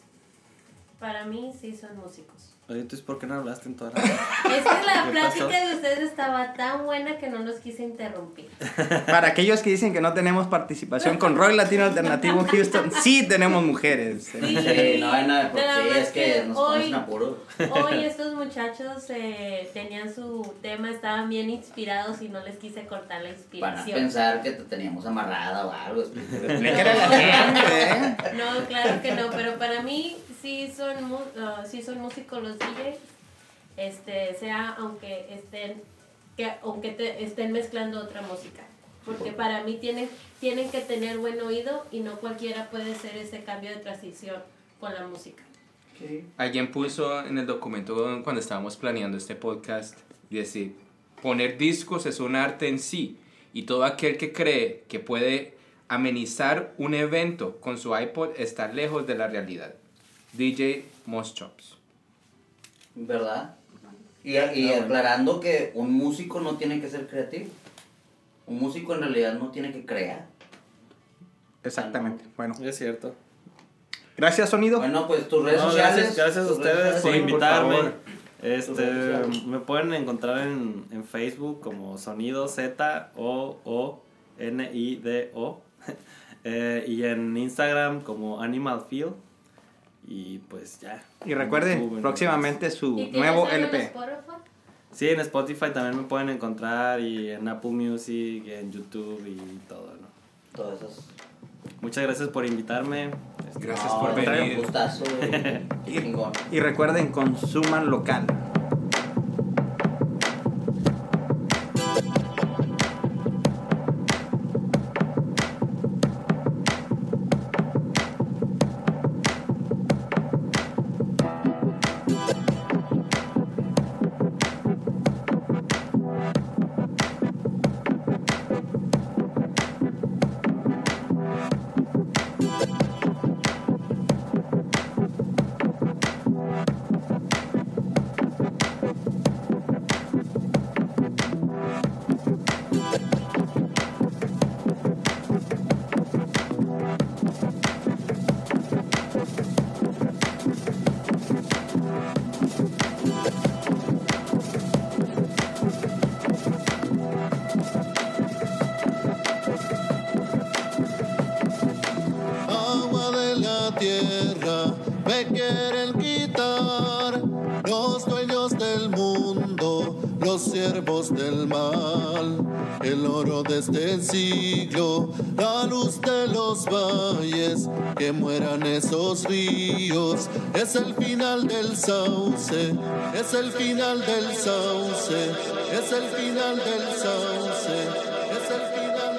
Para mí sí son músicos. Oye, ¿tú por qué no hablaste en toda la... Es que la ¿Qué plática pasó? de ustedes estaba tan buena que no los quise interrumpir. para aquellos que dicen que no tenemos participación con Rock Latino Alternativo Houston, sí tenemos mujeres. Sí. Sí, no hay nada de por más es que que nos hoy- apuro. Hoy estos muchachos eh, tenían su tema, estaban bien inspirados y no les quise cortar la Para inspiración. pensar que te teníamos amarrada o algo. Gente, ¿eh? No, claro que no, pero para mí sí son, mu- ah, sí son músicos los DJs, este, sea aunque estén, que, aunque te, estén mezclando otra música. Porque para mí tienen, tienen que tener buen oído y no cualquiera puede hacer ese cambio de transición con la música. Alguien puso en el documento cuando estábamos planeando este podcast, decir, poner discos es un arte en sí y todo aquel que cree que puede amenizar un evento con su iPod está lejos de la realidad. DJ Moschops. ¿Verdad? Y, y aclarando que un músico no tiene que ser creativo. Un músico en realidad no tiene que crear. Exactamente. Bueno, Es cierto. gracias, sonido. Bueno, pues tus redes No, sociales. gracias, gracias a ustedes por invitarme. Este, me pueden encontrar en, en Facebook como Sonido Z O O N I D O Eh, y en Instagram como Animal Feel y pues ya. Y recuerden, YouTube, próximamente su ¿Y tienes nuevo algo en LP. Spotify? Sí, en Spotify también me pueden encontrar y en Apple Music, y en YouTube y todo, ¿no? Todas esas. Muchas gracias por invitarme. Gracias No, por un venir. gustazo, güey. Chingón. Y recuerden, consuman local. Es el final del sauce, es el final del sauce, es el final del sauce, es el final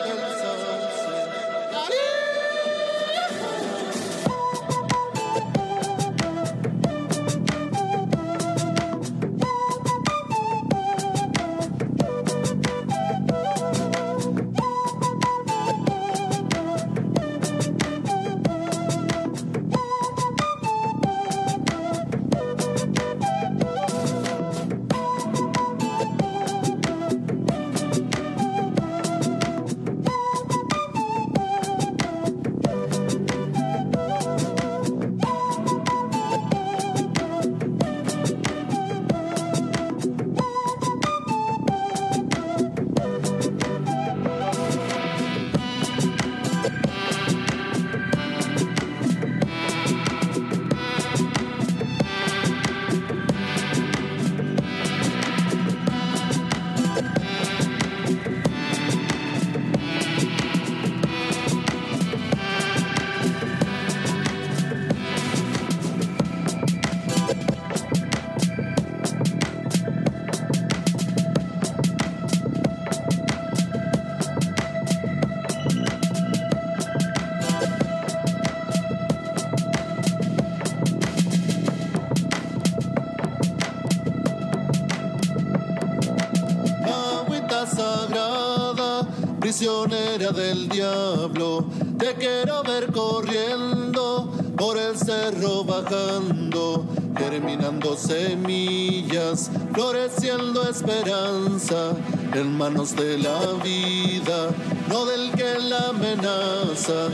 del diablo. Te quiero ver corriendo por el cerro bajando, germinando semillas, floreciendo esperanza en manos de la vida, no del que la amenaza,